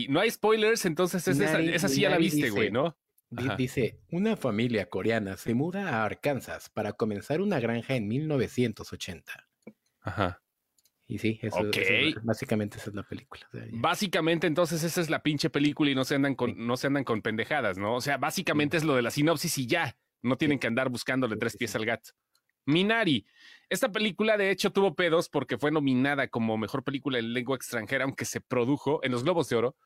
Speaker 1: No hay spoilers, entonces esa, sí ya la viste, güey, ¿no?
Speaker 2: Dice, una familia coreana se muda a Arkansas para comenzar una granja en 1980. Ajá. Y sí, eso, básicamente esa es la película.
Speaker 1: básicamente, entonces, esa es la pinche película y no se andan con, no se andan con pendejadas, ¿no? O sea, básicamente es lo de la sinopsis y ya. No tienen que andar buscándole tres pies al gato. Minari. Esta película, de hecho, tuvo pedos porque fue nominada como mejor película en lengua extranjera, aunque se produjo en los Globos de Oro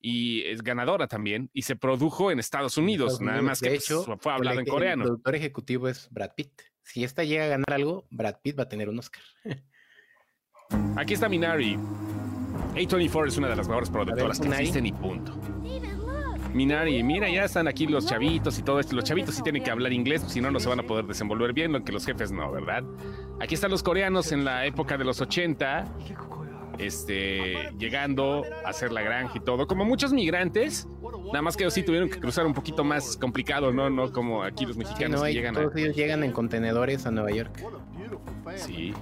Speaker 1: y es ganadora también, y se produjo en Estados Unidos, nada más que pues, fue hablado en coreano.
Speaker 2: El productor ejecutivo es Brad Pitt. Si esta llega a ganar algo, Brad Pitt va a tener un Oscar.
Speaker 1: Aquí está Minari. A24 es una de las mejores productoras que existen y punto. Minari, mira, ya están aquí los chavitos y todo esto. Los chavitos sí tienen que hablar inglés, si no, no se van a poder desenvolver bien, lo que los jefes no, ¿verdad? Aquí están los coreanos en la época de los 80, este, llegando a hacer la granja y todo. Como muchos migrantes, nada más que ellos sí tuvieron que cruzar un poquito más complicado, ¿no? No como aquí los mexicanos que llegan
Speaker 2: todos ellos llegan en contenedores a Nueva York.
Speaker 1: Sí.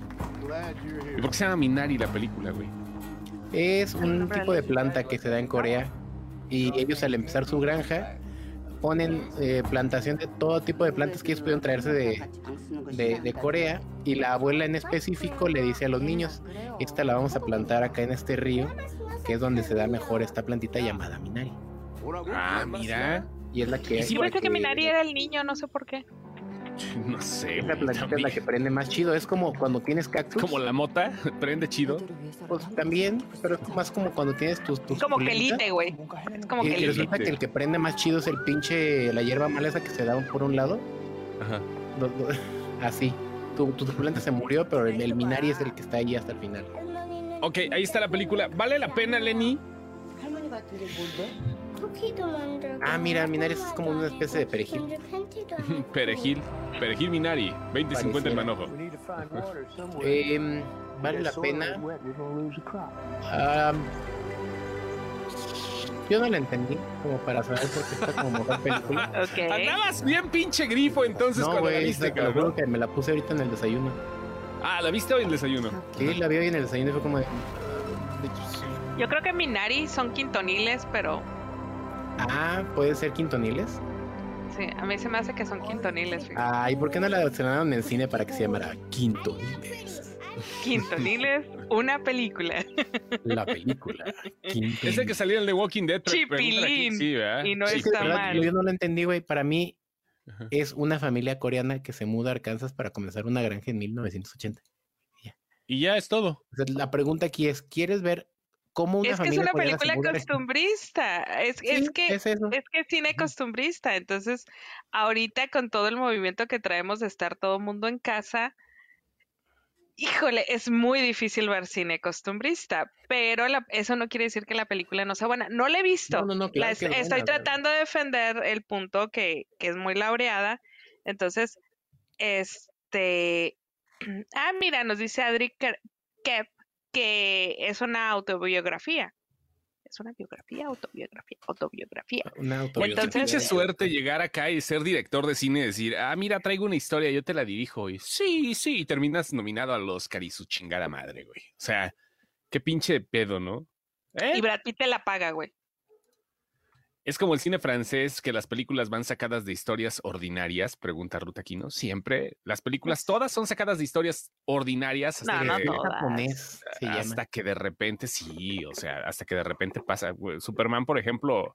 Speaker 1: ¿Y por qué se llama Minari la película, güey?
Speaker 2: Es un tipo de planta que se da en Corea y ellos al empezar su granja ponen eh, plantación de todo tipo de plantas que ellos pudieron traerse de, de, Corea y la abuela en específico le dice a los niños, esta la vamos a plantar acá en este río, que es donde se da mejor esta plantita llamada Minari.
Speaker 1: Ah, mira.
Speaker 2: Y es la que...
Speaker 3: Sí, parece que Minari era el niño, no sé por qué. *laughs*
Speaker 1: No sé.
Speaker 2: Esa plantita es la que prende más chido. Es como cuando tienes cactus.
Speaker 1: Como la mota, *laughs* prende chido.
Speaker 2: Pues también, pero es más como cuando tienes tus. tus
Speaker 3: como quelite, güey. Es como
Speaker 2: y, resulta que el que prende más chido es el pinche. La hierba maleza que se da por un lado. Ajá. *laughs* así. Tu, tu suculenta se murió, pero el, Minari es el que está ahí hasta el final.
Speaker 1: Ok, ahí está la película. ¿Vale la pena, Lenny?
Speaker 2: Ah, mira, Minari es como una especie de perejil. *laughs*
Speaker 1: perejil. Perejil Minari. 20.50 el manojo.
Speaker 2: eh, *laughs* vale la pena. yo no la entendí, como para saber por qué está como mejor película. *laughs*
Speaker 1: Okay. Andabas bien pinche grifo entonces no, cuando la viste,
Speaker 2: cabrón. que me la puse ahorita en el desayuno.
Speaker 1: Ah, ¿la viste hoy en el desayuno?
Speaker 2: Sí, la vi hoy en el desayuno y fue como de...
Speaker 3: Yo creo que Minari son quintoniles, pero
Speaker 2: Ah, puede ser quintoniles.
Speaker 3: Sí, a mí se me hace que son quintoniles.
Speaker 2: Ah, ¿y por qué no la estrenaron en cine para que se llamara Quintoniles?
Speaker 3: Quintoniles, una película.
Speaker 2: La película.
Speaker 1: Es el que salió en The Walking Dead.
Speaker 3: Chipilín. Sí, y no está mal.
Speaker 2: Yo no lo entendí, güey. Para mí es una familia coreana que se muda a Arkansas para comenzar una granja en 1980.
Speaker 1: Y ya es todo.
Speaker 2: la pregunta aquí es, ¿quieres ver es que
Speaker 3: es una película costumbrista. Es, es que es, que cine costumbrista. Entonces, ahorita con todo el movimiento que traemos de estar todo el mundo en casa, híjole, es muy difícil ver cine costumbrista, pero eso no quiere decir que la película no sea buena. No la he visto. estoy tratando de defender el punto que, que es muy laureada. Entonces, este, *clears throat* Ah, mira, nos dice Adri Kep que es una autobiografía. Es una biografía, autobiografía, autobiografía.
Speaker 1: Una autobiografía. Entonces, pinche suerte llegar acá y ser director de cine y decir, ah, mira, traigo una historia, yo te la dirijo. Y sí, sí, y terminas nominado a los y su chingada madre, güey. O sea, qué pinche pedo, ¿no?
Speaker 3: ¿Eh? Y Brad Pitt te la paga, güey.
Speaker 1: ¿Es como el cine francés que las películas van sacadas de historias ordinarias? Pregunta Ruta Aquino. Siempre. Las películas todas son sacadas de historias ordinarias
Speaker 3: hasta, no, que,
Speaker 1: no hasta que de repente, sí, o sea, hasta que de repente pasa. Superman, por ejemplo,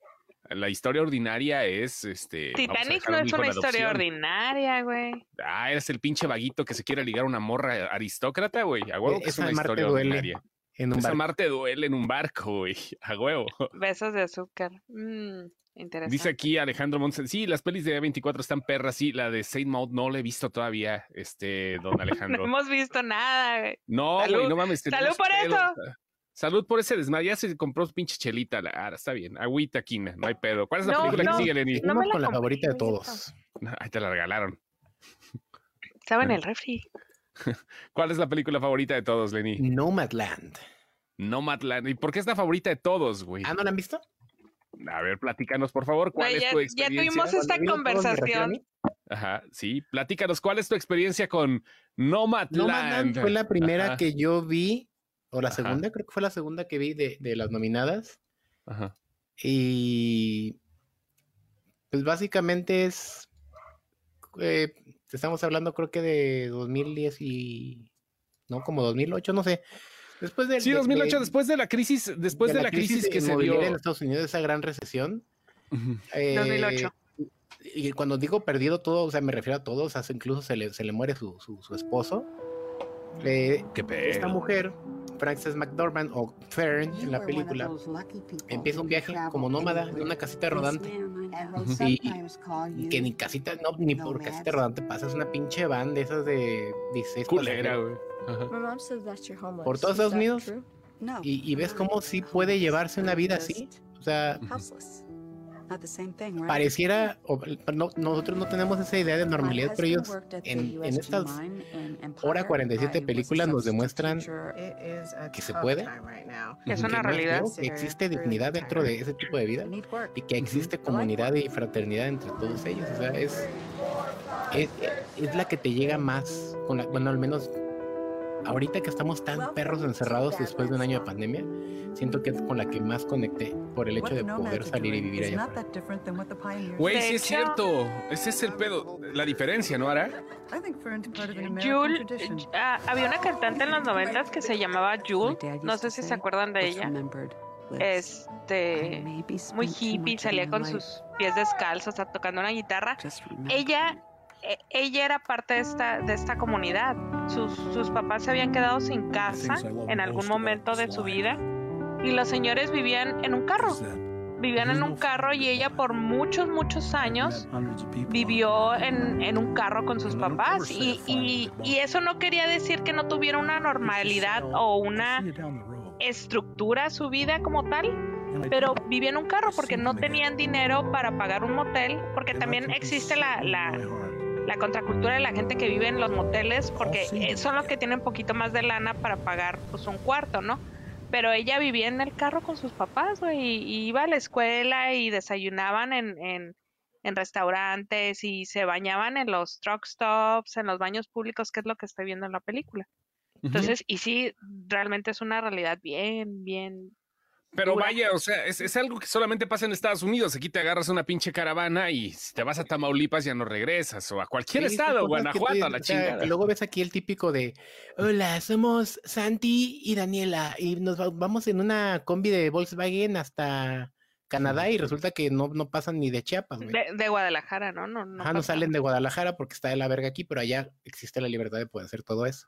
Speaker 1: la historia ordinaria es este.
Speaker 3: Titanic no es una historia ordinaria, güey.
Speaker 1: Ah, eres el pinche vaguito que se quiere ligar a una morra aristócrata, güey. A huevo que es una historia ordinaria. En un Esa Marte duele en un barco, güey, *laughs* a huevo.
Speaker 3: Besos de azúcar. Mm, interesante.
Speaker 1: Dice aquí Alejandro Monsen, sí, las pelis de 24 están perras, sí, la de Saint Maud no la he visto todavía, este, don *laughs* Alejandro.
Speaker 3: no hemos visto nada, güey.
Speaker 1: No, güey, no mames.
Speaker 3: Salud por eso.
Speaker 1: Salud por ese desmadre. Ya se compró pinche chelita. Ah, está bien. Agüita, quina. No hay pedo. ¿Cuál es la película que sigue, Lenny?
Speaker 2: No con la favorita de todos.
Speaker 1: Ahí te la regalaron.
Speaker 3: Estaba en el refri. *laughs*
Speaker 1: ¿Cuál es la película favorita de todos, Lenny?
Speaker 2: Nomadland.
Speaker 1: Nomadland. ¿Y por qué es la favorita de todos, güey?
Speaker 2: ¿Ah, no la han visto?
Speaker 1: A ver, platícanos, por favor, ¿cuál es tu experiencia?
Speaker 3: Ya tuvimos esta conversación.
Speaker 1: Ajá, sí. Platícanos, ¿cuál es tu experiencia con Nomadland? Nomadland
Speaker 2: fue la primera que yo vi, o la segunda, creo que fue la segunda que vi de, las nominadas. Ajá. Y pues básicamente es, eh, estamos hablando creo que de 2010 y, no, como 2008, no sé. Después de,
Speaker 1: sí, 2008, después de la crisis, después de, la, crisis, que se dio
Speaker 2: en Estados Unidos, esa gran recesión.
Speaker 3: 2008. Eh,
Speaker 2: y cuando digo perdido todo, o sea, me refiero a todos, o incluso se le, se le muere su, su, esposo. Eh, esta mujer, Frances McDormand o Fern en la película, empieza un viaje como nómada en una casita rodante. Y, que ni casita, no, ni por casita rodante pasa, es una pinche van de esas de 16
Speaker 1: Culera, güey.
Speaker 2: Por todos Estados Unidos y, ves cómo sí puede llevarse una vida así. O sea, pareciera, nosotros no tenemos esa idea de normalidad, pero ellos en, en estas hora 47 películas nos demuestran que se puede.
Speaker 3: Que es una realidad.
Speaker 2: que existe dignidad dentro de ese tipo de vida y que existe comunidad y fraternidad entre todos ellos. O sea, es, es, la que te llega más, con bueno, al menos ahorita que estamos tan perros encerrados después de un año de pandemia, siento que es con la que más conecté por el hecho de poder salir y vivir allá.
Speaker 1: Güey, sí es cierto. Ese es el pedo. La diferencia, ¿no, Ara?
Speaker 3: Jules, ah, había una cantante en los noventas que se llamaba Jules. No sé si se acuerdan de ella. Este, muy hippie, salía con sus pies descalzos, tocando una guitarra. Ella ella era parte de esta, de esta comunidad. Sus, sus papás se habían quedado sin casa en algún momento de su vida y los señores vivían en un carro. Vivían en un carro y ella por muchos, muchos años vivió en, en un carro con sus papás. Y, y, y, eso no quería decir que no tuviera una normalidad o una estructura su vida como tal, pero vivía en un carro porque no tenían dinero para pagar un motel, porque también existe la, la la contracultura de la gente que vive en los moteles, porque oh, son los que tienen poquito más de lana para pagar pues un cuarto, ¿no? Pero ella vivía en el carro con sus papás, güey, y, iba a la escuela y desayunaban en, en, en, restaurantes y se bañaban en los truck stops, en los baños públicos, que es lo que estoy viendo en la película. Entonces, y sí, realmente es una realidad bien, bien,
Speaker 1: pero vaya, o sea, es, algo que solamente pasa en Estados Unidos. Aquí te agarras una pinche caravana y si te vas a Tamaulipas ya no regresas, o a cualquier estado, Guanajuato, a la chingada.
Speaker 2: Y luego ves aquí el típico de: Hola, somos Santi y Daniela, y nos vamos en una combi de Volkswagen hasta Canadá y resulta que no, no pasan ni de Chiapas,
Speaker 3: De, Guadalajara, ¿no? No,
Speaker 2: no, no salen de Guadalajara porque está de la verga aquí, pero allá existe la libertad de poder hacer todo eso.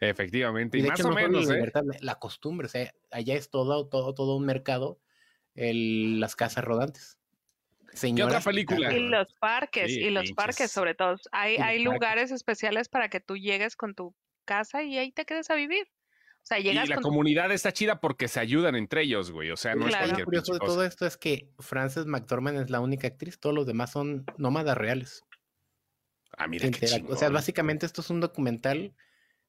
Speaker 1: Efectivamente, y, más o menos, ¿eh?
Speaker 2: la costumbre, o sea, allá es todo, todo, todo un mercado, el, las casas rodantes.
Speaker 1: ¿Qué otra película?
Speaker 3: Y los parques, y los parques sobre todo. Hay, hay lugares especiales para que tú llegues con tu casa y ahí te quedes a vivir. O sea, llegas
Speaker 1: y la comunidad está chida porque se ayudan entre ellos, güey. O sea, no es cualquier
Speaker 2: Lo curioso de todo esto es que Frances McDormand es la única actriz, todos los demás son nómadas reales.
Speaker 1: Ah, mira.
Speaker 2: o sea, básicamente esto es un documental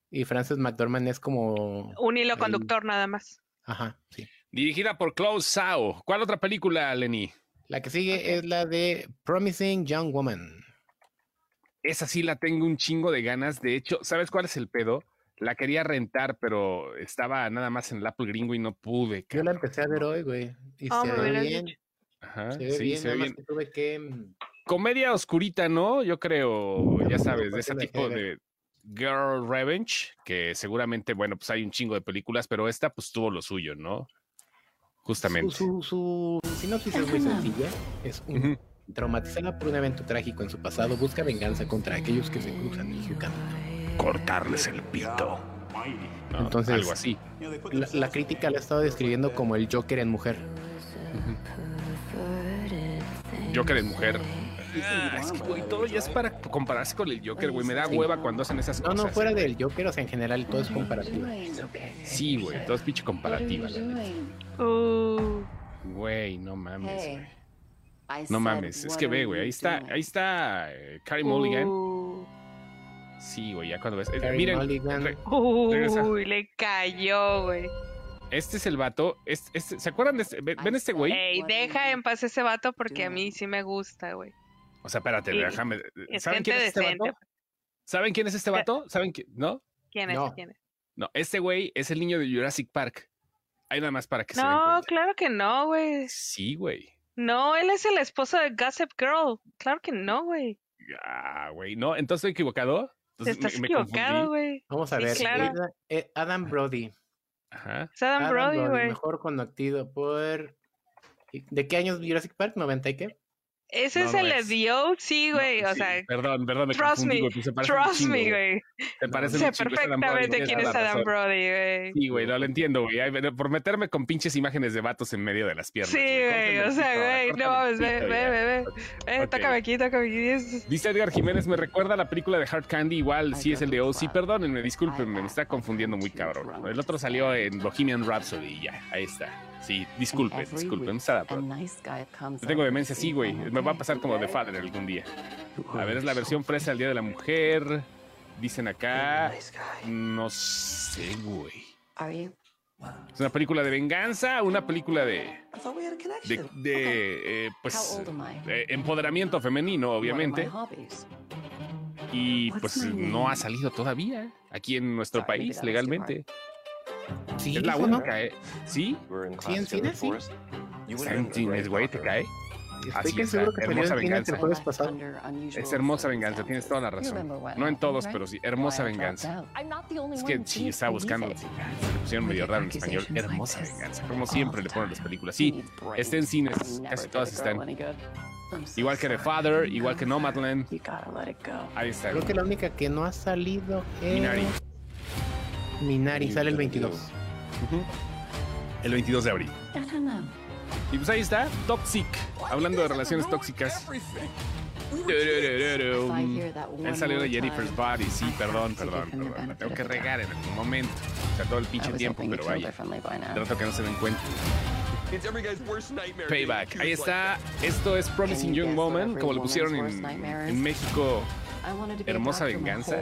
Speaker 2: Y Frances McDormand es como...
Speaker 3: Un hilo conductor nada más.
Speaker 2: Ajá, sí.
Speaker 1: Dirigida por Klaus Sao. ¿Cuál otra película, Lenny?
Speaker 2: La que sigue es la de Promising Young Woman.
Speaker 1: Esa sí la tengo un chingo de ganas. De hecho, ¿sabes cuál es el pedo? La quería rentar, pero estaba nada más en el Apple gringo y no pude.
Speaker 2: Yo la empecé a ver hoy, güey. Y oh, se ve bien.
Speaker 1: Ajá, se ve sí, bien, se ve bien. tuve que... Mm, Comedia oscurita, ¿no? Yo creo, ya sabes, de ese tipo de Girl Revenge, que seguramente, bueno, pues hay un chingo de películas, pero esta pues tuvo lo suyo, ¿no? Justamente.
Speaker 2: Su, su, sinopsis es muy sencilla. Es un, traumatizada por un evento trágico en su pasado, busca venganza contra aquellos que se cruzan en su camino.
Speaker 1: Cortarles el pito.
Speaker 2: Entonces, algo así. La, crítica la ha estado describiendo como el Joker en mujer.
Speaker 1: Joker en mujer. Ah, es que, güey, todo ya es para compararse con el Joker, güey. Me da hueva cuando hacen esas cosas.
Speaker 2: No, no, fuera del Joker, o sea, en general todo es comparativo.
Speaker 1: Sí, güey, todo es pinche comparativa.
Speaker 3: Uh.
Speaker 1: Güey, no mames, güey. No mames, es que ve, güey, ahí está, ahí está eh, Carrie Mulligan. Uh. Sí, güey, ya cuando ves. Eh, miren,
Speaker 3: Uy, le cayó, güey.
Speaker 1: Este es el vato. Este, ¿Se acuerdan de este? ¿Ven este güey?
Speaker 3: Ey, deja en paz ese vato porque a mí sí me gusta, güey.
Speaker 1: O sea, espérate, déjame. ¿Saben quién es este vato? ¿Saben quién es este vato? ¿Saben quién? ¿No?
Speaker 3: ¿Quién es? ¿Quién es?
Speaker 1: No, este güey es el niño de Jurassic Park. Hay nada más para que
Speaker 3: no, se No, claro que no, güey.
Speaker 1: Sí, güey.
Speaker 3: No, él es el esposo de Gossip Girl. Claro que no, güey.
Speaker 1: Ah, güey. No, entonces estoy equivocado.
Speaker 3: Estás equivocado, güey.
Speaker 2: Vamos a ver. Eh, Adam Brody.
Speaker 3: Ajá. Es Adam, Brody, güey.
Speaker 2: Mejor conocido por. ¿De qué años Jurassic Park? ¿90 y qué?
Speaker 3: Ese es el de sí, güey. o sea,
Speaker 1: perdón, perdón, me
Speaker 3: trust me, trust me, güey.
Speaker 1: Te parece
Speaker 3: sé perfectamente quién es Adam Brody, güey.
Speaker 1: Sí, güey, no lo entiendo, güey. Por meterme con pinches imágenes de vatos en medio de las piernas.
Speaker 3: Sí, güey, o sea, güey, no mames, ve, ve, ve, ve. Tócame aquí, tócame aquí.
Speaker 1: Dice Edgar Jiménez, me recuerda a la película de Hard Candy, igual sí es el de OC. Perdónenme, discúlpenme, me está confundiendo muy cabrón. El otro salió en Bohemian Rhapsody y ya, ahí está. Sí, disculpe, disculpe, no Tengo demencia, sí, güey. Me va a pasar como de Father algún día. A ver, es la versión fresa del Día de la Mujer. Dicen acá. No sé, güey. Es una película de venganza, una película de. De. Eh, pues. empoderamiento femenino, obviamente. Y pues no ha salido todavía aquí en nuestro país legalmente.
Speaker 2: Sí,
Speaker 1: es la única, ¿eh? ¿Sí?
Speaker 2: Sí, en cine, sí.
Speaker 1: en cines, güey, te cae.
Speaker 2: Así seguro que hermosa venganza.
Speaker 1: Es hermosa venganza, tienes toda la razón. No en todos, pero sí, hermosa venganza. Es que sí, estaba buscando, se pusieron medio raro en español. Hermosa venganza, como siempre le ponen las películas. Sí, está en cines, casi todas están. Igual que The Father, igual que Nomadland. Ahí está.
Speaker 2: Creo que la única que no ha salido es.
Speaker 1: Minari.
Speaker 2: Minari sale el 22.
Speaker 1: El 22 de abril. Y pues ahí está, Toxic, hablando de relaciones tóxicas. Él salió de Jennifer's Body, sí, perdón, perdón, perdón. Tengo que regar en algún momento. O sea, todo el pinche tiempo, pero vaya. Trato que no se den cuenta. Payback. Ahí está. Esto es Promising Young Woman, como lo pusieron en México. Hermosa venganza.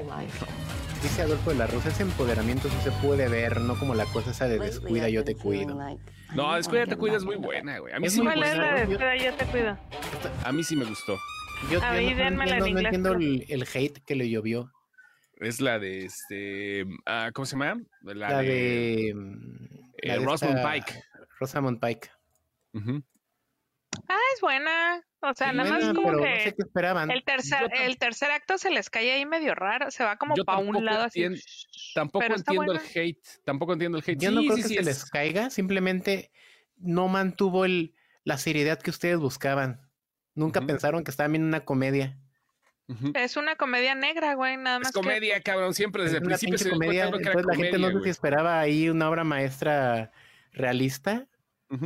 Speaker 2: Dice Adolfo de la Rosa, ese empoderamiento sí se puede ver, no como la cosa esa de descuida, yo te cuido.
Speaker 1: No, descuida, te cuido es muy buena, güey. A mí sí
Speaker 3: me descuida, yo te cuido?
Speaker 1: A mí sí me gustó.
Speaker 2: Yo, no, entiendo, el, hate que le llovió.
Speaker 1: Es la de este. Ah, ¿Cómo se llama?
Speaker 2: La, de.
Speaker 1: Eh, Rosamund Pike.
Speaker 2: Rosamund Pike.
Speaker 3: Ah, es buena. O sea, nada más como que
Speaker 2: esperaban.
Speaker 3: El tercer, el tercer acto se les cae ahí medio raro, se va como para un lado así.
Speaker 1: tampoco entiendo el hate, tampoco entiendo el hate.
Speaker 2: Yo no creo que se les caiga, simplemente no mantuvo el, la seriedad que ustedes buscaban. Nunca pensaron que estaba viendo una comedia.
Speaker 3: Es una comedia negra, güey, nada más.
Speaker 1: Es comedia, cabrón, siempre desde el principio se
Speaker 2: comedia. Entonces la gente no sé si esperaba ahí una obra maestra realista.
Speaker 1: Pues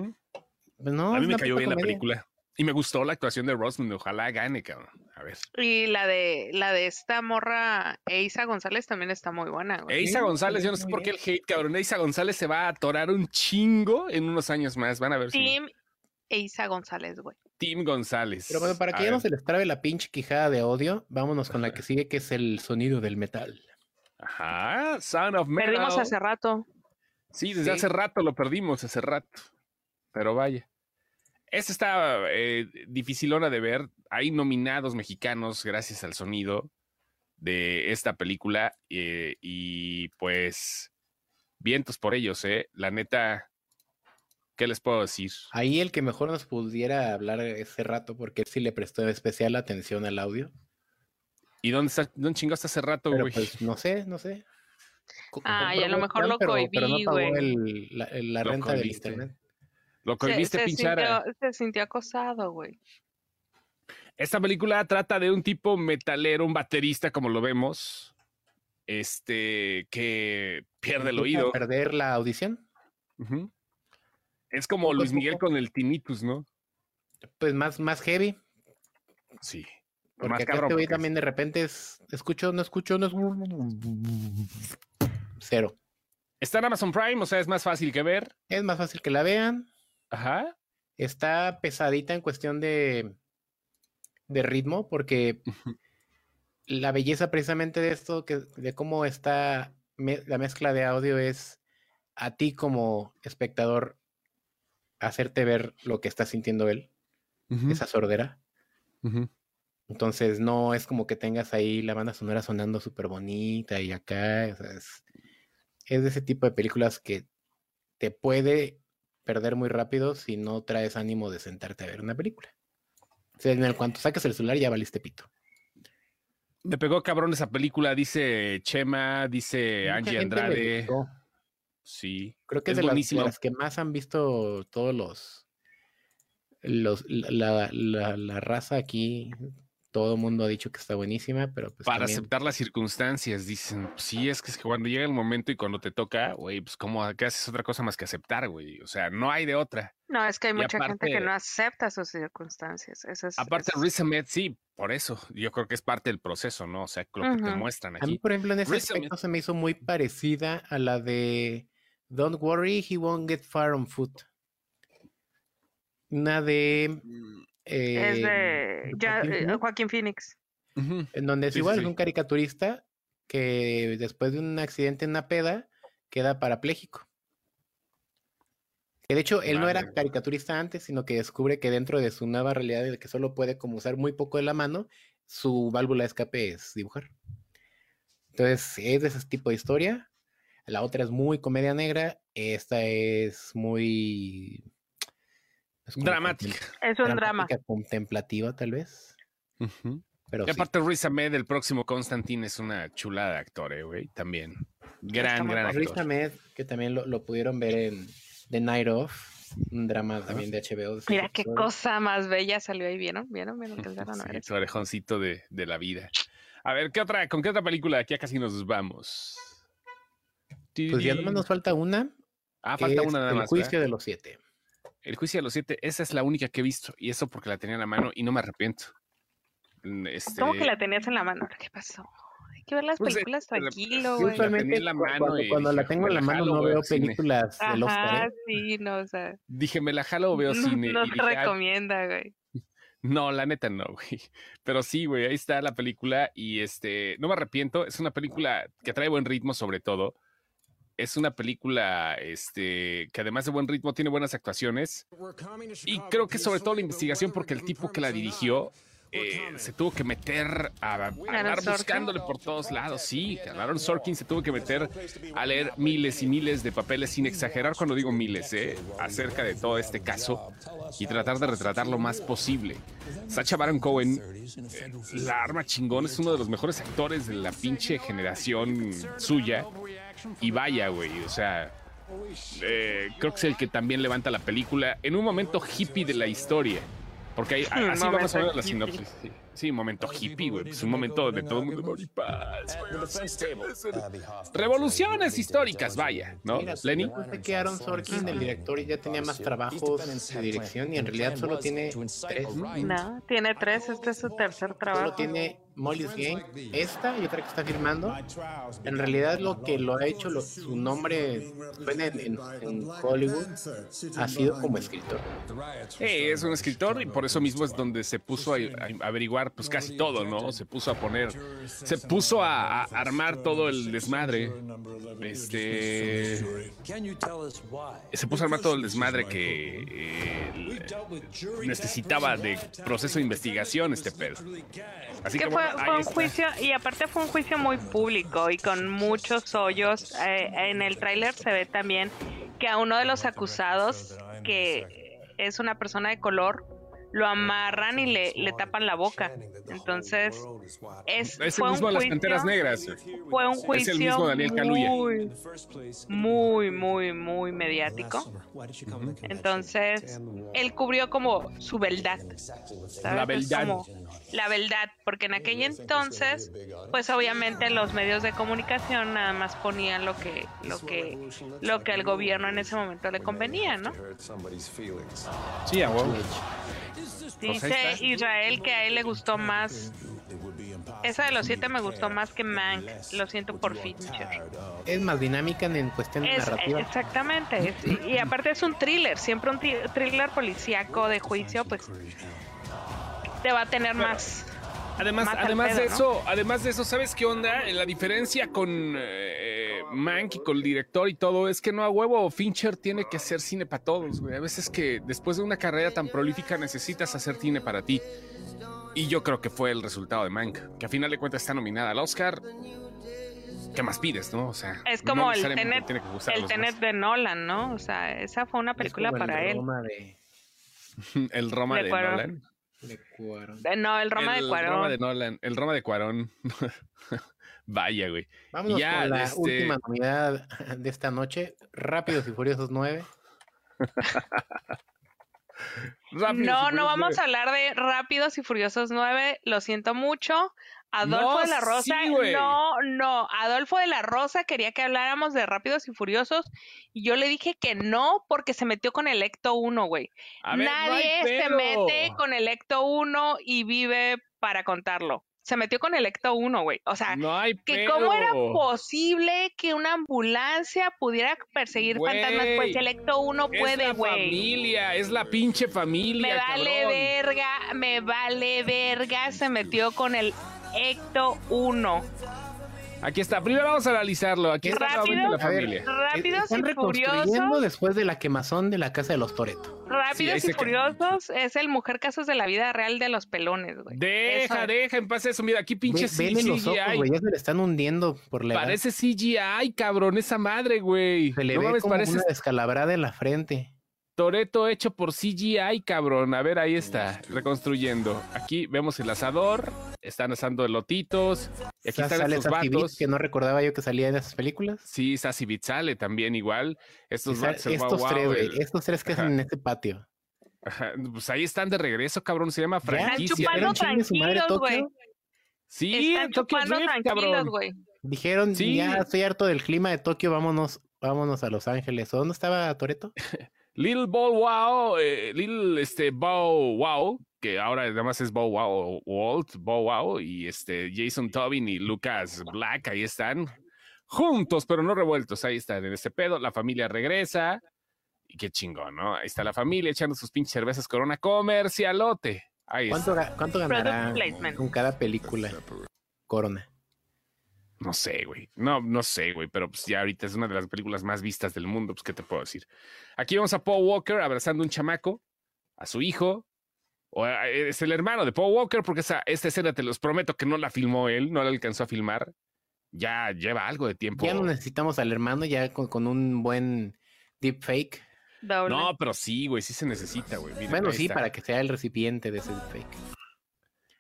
Speaker 1: no, a mí me cayó bien la película. Y me gustó la actuación de Rosman, ojalá gane, cabrón. A ver.
Speaker 3: Y la de la de esta morra Eisa González también está muy buena,
Speaker 1: güey. Eisa González, yo no sé por qué el hate, cabrón. Eisa González se va a atorar un chingo en unos años más. Van a ver
Speaker 3: Team si... Eisa González, güey.
Speaker 1: Team González.
Speaker 2: Pero bueno, para que ya no se les trabe la pinche quijada de odio, vámonos con la que sigue, que es el sonido del metal.
Speaker 1: Ajá, Son of Metal.
Speaker 3: Perdimos hace rato.
Speaker 1: Sí, desde hace rato lo perdimos, hace rato. Pero vaya. Esta está eh, dificilona de ver. Hay nominados mexicanos gracias al sonido de esta película. Eh, y pues, vientos por ellos, ¿eh? La neta, ¿qué les puedo decir?
Speaker 2: Ahí el que mejor nos pudiera hablar ese rato, porque él sí le prestó especial atención al audio.
Speaker 1: ¿Y dónde, está, dónde chingaste hace rato, güey?
Speaker 2: Pues no sé, no sé.
Speaker 3: Ah, y a lo mejor lo cohibí, güey.
Speaker 2: la, la renta del internet.
Speaker 1: Lo cohibiste, pinchara.
Speaker 3: se sintió acosado, güey.
Speaker 1: Esta película trata de un tipo metalero, un baterista, como lo vemos, este, que pierde el oído.
Speaker 2: ¿Perder la audición?
Speaker 1: Es como Luis Miguel con el tinnitus, ¿no?
Speaker 2: Pues más, más heavy.
Speaker 1: Sí.
Speaker 2: Porque acá te también de repente es, escucho, no escucho, no es... Cero.
Speaker 1: Está en Amazon Prime, o sea, es más fácil que ver.
Speaker 2: Es más fácil que la vean.
Speaker 1: Ajá.
Speaker 2: Está pesadita en cuestión de, de ritmo, porque la belleza precisamente de esto, que, de cómo está la mezcla de audio es a ti como espectador hacerte ver lo que está sintiendo él, esa sordera. Entonces no es como que tengas ahí la banda sonora sonando súper bonita y acá. es, es, de ese tipo de películas que te puede perder muy rápido si no traes ánimo de sentarte a ver una película. O sea, en el cuanto saques el celular ya valiste pito.
Speaker 1: Me pegó cabrón esa película, dice Chema, dice Angie Andrade. Sí.
Speaker 2: Creo que es, de las, que más han visto todos los, los la, la, la raza aquí todo el mundo ha dicho que está buenísima, pero pues.
Speaker 1: Para aceptar las circunstancias, dicen, sí, es que, es que cuando llega el momento y cuando te toca, güey, pues como que haces otra cosa más que aceptar, güey. O sea, no hay de otra.
Speaker 3: No, es que hay mucha gente que no acepta sus circunstancias.
Speaker 1: aparte, eso sí, por eso. Yo creo que es parte del proceso, ¿no? O sea, lo que te muestran aquí.
Speaker 2: A mí, por ejemplo, en ese aspecto se me hizo muy parecida a la de Don't worry, he won't get far on foot. Una de mm,
Speaker 3: es de eh, Joaquín, Phoenix.
Speaker 2: En donde es igual, es un caricaturista que después de un accidente en una peda queda parapléjico. Que de hecho él no era caricaturista antes, sino que descubre que dentro de su nueva realidad de que solo puede como usar muy poco de la mano, su válvula de escape es dibujar. Entonces es de ese tipo de historia. La otra es muy comedia negra. Esta es muy
Speaker 1: Dramática.
Speaker 3: Es un drama.
Speaker 2: Contemplativa, tal vez.
Speaker 1: Pero y aparte, Ruiz Ahmed, el próximo Constantine, es una chulada de actor, eh, güey. También. Gran, gran actor.
Speaker 2: Ruiz Ahmed, que también lo, pudieron ver en The Night Of, un drama también de HBO.
Speaker 3: Mira qué cosa más bella salió ahí, ¿vieron? ¿Vieron? ¿Vieron que *laughs*
Speaker 1: sí, su orejoncito de, de, la vida. A ver, ¿qué otra, ¿con qué otra película aquí casi nos vamos?
Speaker 2: Pues ya nomás nos falta una.
Speaker 1: Ah, falta una nada
Speaker 2: más.
Speaker 1: El
Speaker 2: juicio de los siete.
Speaker 1: El juicio de los siete, esa es la única que he visto. Y eso porque la tenía en la mano y no me arrepiento.
Speaker 3: Mm, este... ¿Cómo que la tenías en la mano? ¿Qué pasó? Hay que ver las pues, películas tranquilo, güey.
Speaker 2: Usualmente la mano cuando, la tengo en la mano no veo películas de los
Speaker 3: Ah, sí, no, o sea. *laughs*
Speaker 1: Dije, me la jalo o veo cine.
Speaker 3: No te recomienda, güey. *laughs*
Speaker 1: No, la neta no, güey. Pero sí, güey, ahí está la película y este, no me arrepiento. Es una película que trae buen ritmo sobre todo es una película este, que además de buen ritmo tiene buenas actuaciones. Y creo que sobre todo la investigación, porque el tipo que la dirigió eh, se tuvo que meter a, andar buscándole por todos lados. Sí, Aaron Sorkin se tuvo que meter a leer miles y miles de papeles, sin exagerar cuando digo miles, eh, acerca de todo este caso y tratar de retratar lo más posible. Sacha Baron Cohen, eh, la arma chingón, es uno de los mejores actores de la pinche generación suya. Y vaya, güey, o sea, eh, creo que es el que también levanta la película en un momento hippie de la historia. Porque ahí, *laughs* así vamos a ver la sinopsis. Sí. un momento hippie, güey. Es un momento donde todo el mundo paz. Revoluciones históricas, vaya, ¿no? Lenny.
Speaker 2: que Aaron Sorkin, el director, ya tenía más trabajos de dirección y en realidad solo tiene tres.
Speaker 3: No, tiene tres. Este es su tercer trabajo.
Speaker 2: Solo tiene Molly's Game, esta y otra que está firmando, en realidad lo que lo ha hecho, su nombre en, Hollywood, ha sido como escritor.
Speaker 1: es un escritor y por eso mismo es donde se puso a, averiguar pues casi todo, ¿no? Se puso a poner, se puso a, armar todo el desmadre. Este, se puso a armar todo el desmadre que eh, necesitaba de proceso de investigación este pedo.
Speaker 3: Así que, fue, un juicio, y aparte fue un juicio muy público y con muchos hoyos. Eh, en el tráiler se ve también que a uno de los acusados, que es una persona de color, lo amarran y le, le tapan la boca. Entonces, es,
Speaker 1: es el mismo de las Panteras Negras.
Speaker 3: Fue un juicio es el mismo Daniel muy, muy, muy, muy mediático. Entonces, él cubrió como su verdad.
Speaker 1: La verdad.
Speaker 3: la verdad, porque en aquel entonces, pues obviamente los medios de comunicación nada más ponían lo que, lo que, lo que al gobierno en ese momento le convenía, ¿no?
Speaker 1: Sí, a
Speaker 3: Dice Israel que a él le gustó más. Esa de los siete me gustó más que Mank. Lo siento por Fincher.
Speaker 2: Es más dinámica en cuestión de narrativa.
Speaker 3: Exactamente. y, aparte es un thriller. Siempre un thriller policíaco de juicio, pues te va a tener más.
Speaker 1: Además, además de eso, además de eso, ¿sabes qué onda? La diferencia con eh, Mank y con el director y todo es que no a huevo Fincher tiene que hacer cine para todos, güey. A veces que después de una carrera tan prolífica necesitas hacer cine para ti. Y yo creo que fue el resultado de Mank, que a final de cuentas está nominada al Oscar. ¿Qué más pides, no? O sea,
Speaker 3: es como el Tenet, el Tenet de Nolan, ¿no? O sea, esa fue una película para él. *laughs*
Speaker 1: el Roma de Nolan.
Speaker 3: Eh, no, el Roma de Cuarón.
Speaker 1: Roma de Nolan, el Roma de Cuarón. *laughs* Vaya, güey.
Speaker 2: Vamos ya, con la este última novedad de esta noche. Rápidos y Furiosos 9. *laughs*
Speaker 3: no, no vamos a hablar de Rápidos y Furiosos 9. Lo siento mucho. Adolfo de la Rosa, no, no, Adolfo de la Rosa quería que habláramos de Rápidos y Furiosos y yo le dije que no porque se metió con el Ecto 1, güey. Nadie se mete con el Ecto 1 y vive para contarlo. Se metió con el Ecto 1, güey. O sea, que cómo era posible que una ambulancia pudiera perseguir fantasmas, pues el Ecto 1 puede, güey.
Speaker 1: Es la familia, es la pinche familia.
Speaker 3: Me vale verga, me vale verga, se metió con el Ecto 1.
Speaker 1: Aquí está, primero vamos a analizarlo. Aquí está
Speaker 3: rápido, la familia. Rápidos y furiosos.
Speaker 2: después de la quemazón de la casa de los Toreto.
Speaker 3: Rápidos y furiosos es el mujer casos de la vida real de los pelones, güey.
Speaker 1: Deja, deja en paz eso. Mira, aquí pinche CGI.
Speaker 2: los ojos, güey, ya se le están hundiendo por la
Speaker 1: Parece CGI, cabrón, esa madre, güey.
Speaker 2: Se le ve como una descalabrada en la frente.
Speaker 1: Toreto hecho por CGI, cabrón. A ver, ahí está, reconstruyendo. Aquí vemos el asador, están asando elotitos. Y aquí están estos vatos.
Speaker 2: que no recordaba yo que salía en esas películas.
Speaker 1: Sí, Sassy Beat sale también igual. Estos vatos,
Speaker 2: estos tres, estos tres que están en este patio.
Speaker 1: Pues ahí están de regreso, cabrón. Se llama franquicia.
Speaker 3: Están chupando tranquilos, güey.
Speaker 1: Sí,
Speaker 3: están chupando tranquilos, güey.
Speaker 2: Dijeron, ya estoy harto del clima de Tokio, vámonos, vámonos a Los Ángeles. ¿Dónde estaba Toreto? *laughs*
Speaker 1: Little Bow Wow, eh, Little este, Bow Wow, que ahora además es Bow Wow, Walt, Bow Wow, y este, Jason Tobin y Lucas Black, ahí están, juntos, pero no revueltos, ahí están en este pedo, la familia regresa, y qué chingón, ¿no? Ahí está la familia echando sus pinches cervezas Corona comercialote. Ahí
Speaker 2: ¿Cuánto, ¿Cuánto ganará con cada película Corona?
Speaker 1: No sé, güey. No, no sé, güey, pero pues ya ahorita es una de las películas más vistas del mundo, pues qué te puedo decir. Aquí vemos a Paul Walker abrazando un chamaco, a su hijo, o es el hermano de Paul Walker, porque esa, esta escena te los prometo que no la filmó él, no la alcanzó a filmar. Ya lleva algo de tiempo.
Speaker 2: Ya no necesitamos al hermano, ya con, un buen deepfake.
Speaker 1: No, pero sí, güey, sí se necesita, güey.
Speaker 2: Bueno, sí, para que sea el recipiente de ese deepfake.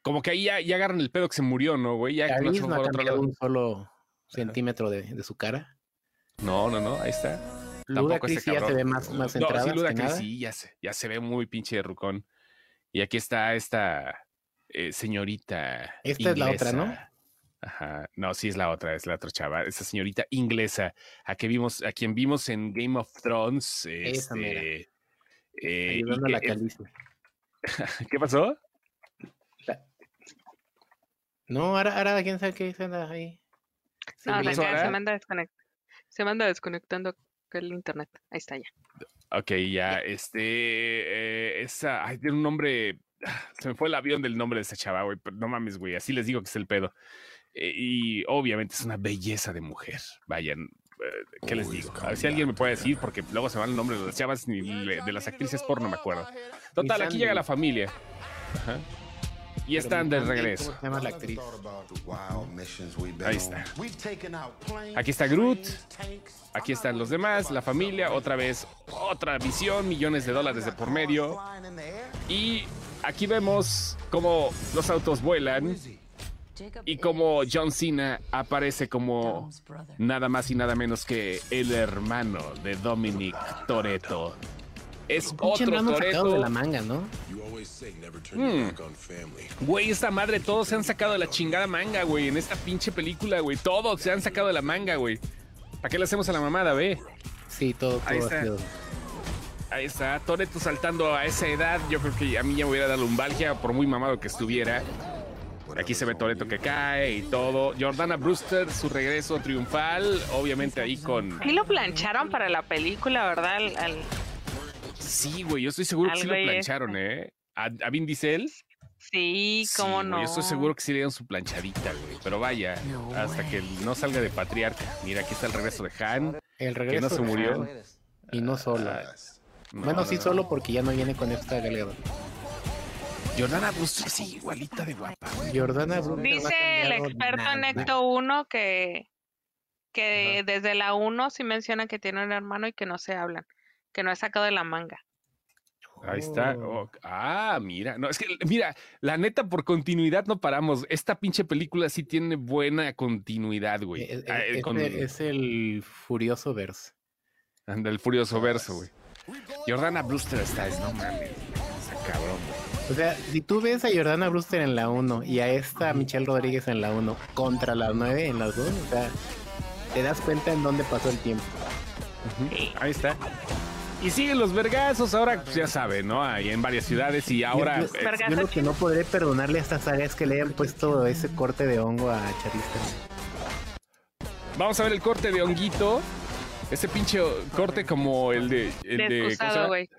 Speaker 1: Como que ahí ya, agarran el pedo que se murió, ¿no, güey? Ya
Speaker 2: no ha cambiado un solo centímetro de, su cara.
Speaker 1: No, no, no, ahí está.
Speaker 2: Luda Chris ya se ve más, más.
Speaker 1: No, sí, Luda Chris sí, ya se, ya se ve muy pinche de rucón. Y aquí está esta eh, señorita.
Speaker 2: Esta es la otra, ¿no?
Speaker 1: Ajá, no, sí es la otra, es la otra chava, esa señorita inglesa, a que vimos, a quien vimos en Game of Thrones, este,
Speaker 2: eh, Ayudando a la *laughs*
Speaker 1: ¿Qué pasó?
Speaker 2: No, ahora, ahora quién sabe qué se ahí.
Speaker 3: No, se, manda se manda desconectando el internet. Ahí está ya.
Speaker 1: Ok, ya, este, eh, esa, ay, tiene un nombre, se me fue el avión del nombre de esa chava, güey, pero no mames, güey, así les digo que es el pedo. Eh, y obviamente es una belleza de mujer, vayan, eh, ¿qué les digo? A ver si alguien me puede decir, porque luego se van el nombre de las chavas ni de las actrices porno, me acuerdo. Total, aquí llega la familia. Ajá. Y están de regreso. ¿Cómo se llama la actriz? Ahí está. Aquí está Groot. Aquí están los demás, la familia. Otra vez, otra visión, millones de dólares de por medio. Y aquí vemos cómo los autos vuelan. Y como John Cena aparece como nada más y nada menos que el hermano de Dominic Toretto es otro Toreto.
Speaker 2: de la manga, ¿no?
Speaker 1: Hmm. Güey, esta madre, todos se han sacado de la chingada manga, güey. En esta pinche película, güey. Todos se han sacado de la manga, güey. ¿Para qué le hacemos a la mamada, ve?
Speaker 2: Sí, todo,
Speaker 1: Ahí está. Ahí está. Toreto saltando a esa edad. Yo creo que a mí ya me hubiera dado lumbalgia, por muy mamado que estuviera. Aquí se ve Toreto que cae y todo. Jordana Brewster, su regreso triunfal. Obviamente ahí con.
Speaker 3: Y lo plancharon para la película, ¿verdad? al,
Speaker 1: Sí, güey, yo estoy seguro que sí lo plancharon, ¿eh? ¿A, Vin Diesel?
Speaker 3: Sí, cómo no.
Speaker 1: Yo estoy seguro que sí le dieron su planchadita, güey. Pero vaya, hasta que no salga de patriarca. Mira, aquí está el regreso de Han. El regreso que no se murió.
Speaker 2: y no solo. Ah, bueno, sí, solo porque ya no viene con esta galera.
Speaker 1: Jordana Brewster sí, igualita de guapa.
Speaker 2: Jordana
Speaker 3: Dice el experto en Ecto 1 que, que desde la 1 sí menciona que tiene un hermano y que no se hablan que no he sacado de la manga.
Speaker 1: Ahí está. Oh, ah, mira. No, es que, mira, la neta, por continuidad no paramos. Esta pinche película sí tiene buena continuidad, güey.
Speaker 2: Es, ah, es, el Furioso Verso.
Speaker 1: Anda, el Furioso Verso, güey. Jordana Brewster está, es, no mames. cabrón,
Speaker 2: O sea, si tú ves a Jordana Brewster en la 1 y a esta Michelle Rodríguez en la 1 contra la 9 en las 2, o sea, te das cuenta en dónde pasó el tiempo.
Speaker 1: Ahí está. Y siguen los vergazos, ahora pues, ya saben, ¿no? Hay en varias ciudades y ahora...
Speaker 2: Yo, lo que no podré perdonarle a esta saga es que le hayan puesto ese corte de hongo a Charista.
Speaker 1: Vamos a ver el corte de honguito. Ese pinche corte como el de... El
Speaker 3: de, güey.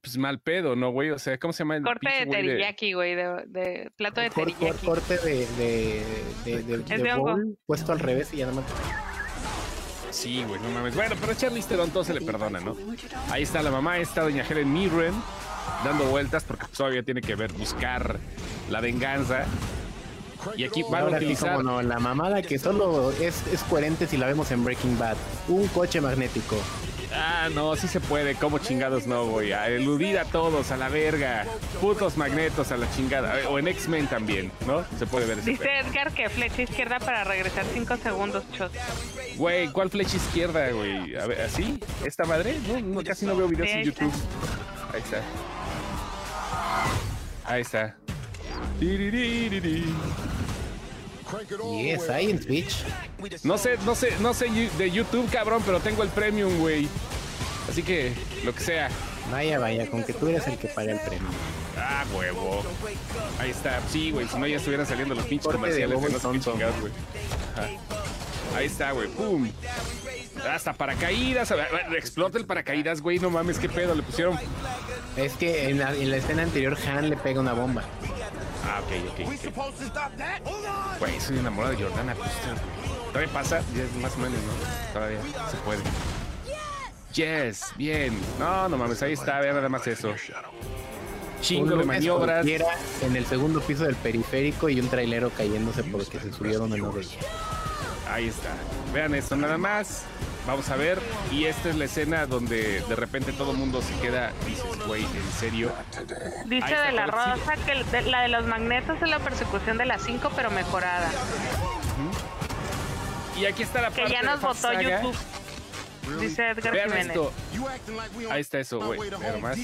Speaker 1: Pues mal pedo, ¿no, güey? O sea, ¿cómo se llama? El
Speaker 3: corte de teriyaki, güey, de, plato de teriyaki.
Speaker 2: Corte de, de, de, de, de bowl puesto al revés y ya nada más...
Speaker 1: Sí, güey, no mames. Bueno, pero a Charlize Theron todo se le perdona, ¿no? Ahí está la mamá, está doña Helen Mirren dando vueltas porque todavía tiene que ver, buscar la venganza. Y aquí van a utilizar.
Speaker 2: no, la mamada que solo es, es coherente si la vemos en Breaking Bad. Un coche magnético.
Speaker 1: Ah, no, sí se puede. ¿Cómo chingados no, güey? A eludir a todos, a la verga. Putos magnetos a la chingada. O en X-Men también, ¿no? Se puede ver ese
Speaker 3: Dice Edgar que flecha izquierda para regresar 5 segundos, chos.
Speaker 1: Güey, ¿cuál flecha izquierda, güey? A ver, ¿así? ¿Esta madre? No, casi no veo videos en YouTube. Ahí está. Ahí está.
Speaker 2: Y es Science Beach.
Speaker 1: No sé, no sé, no sé de YouTube, cabrón, pero tengo el premium, güey. Así que, lo que sea.
Speaker 2: Vaya, vaya, con que tú eres el que paga el premio.
Speaker 1: Ah, huevo. Ahí está. Sí, güey, si no ya estuvieran saliendo los pinches comerciales de no sé güey. Ahí está, güey. ¡Pum! Hasta paracaídas. Explota el paracaídas, güey. No mames, qué pedo le pusieron.
Speaker 2: Es que en la, en la escena anterior Han le pega una bomba.
Speaker 1: Ah, ok, ok. okay. Güey, soy enamorado de Jordana Brewster. Todavía pasa, ya más o menos, ¿no? Todavía se puede. Yes, bien. No, no mames, ahí está, vean nada más eso. Chingo de maniobras.
Speaker 2: En el segundo piso del periférico y un trailero cayéndose porque se subieron el nube.
Speaker 1: Ahí está. Vean esto nada más. Vamos a ver. Y esta es la escena donde de repente todo el mundo se queda. Dices, güey, ¿en serio?
Speaker 3: Dice de la rosa que la de los magnetos es la persecución de las 5, pero mejorada.
Speaker 1: Y aquí está la
Speaker 3: parte Que ya nos votó YouTube. Dice Edgar Vean Jiménez. Esto.
Speaker 1: Ahí está eso, güey. más.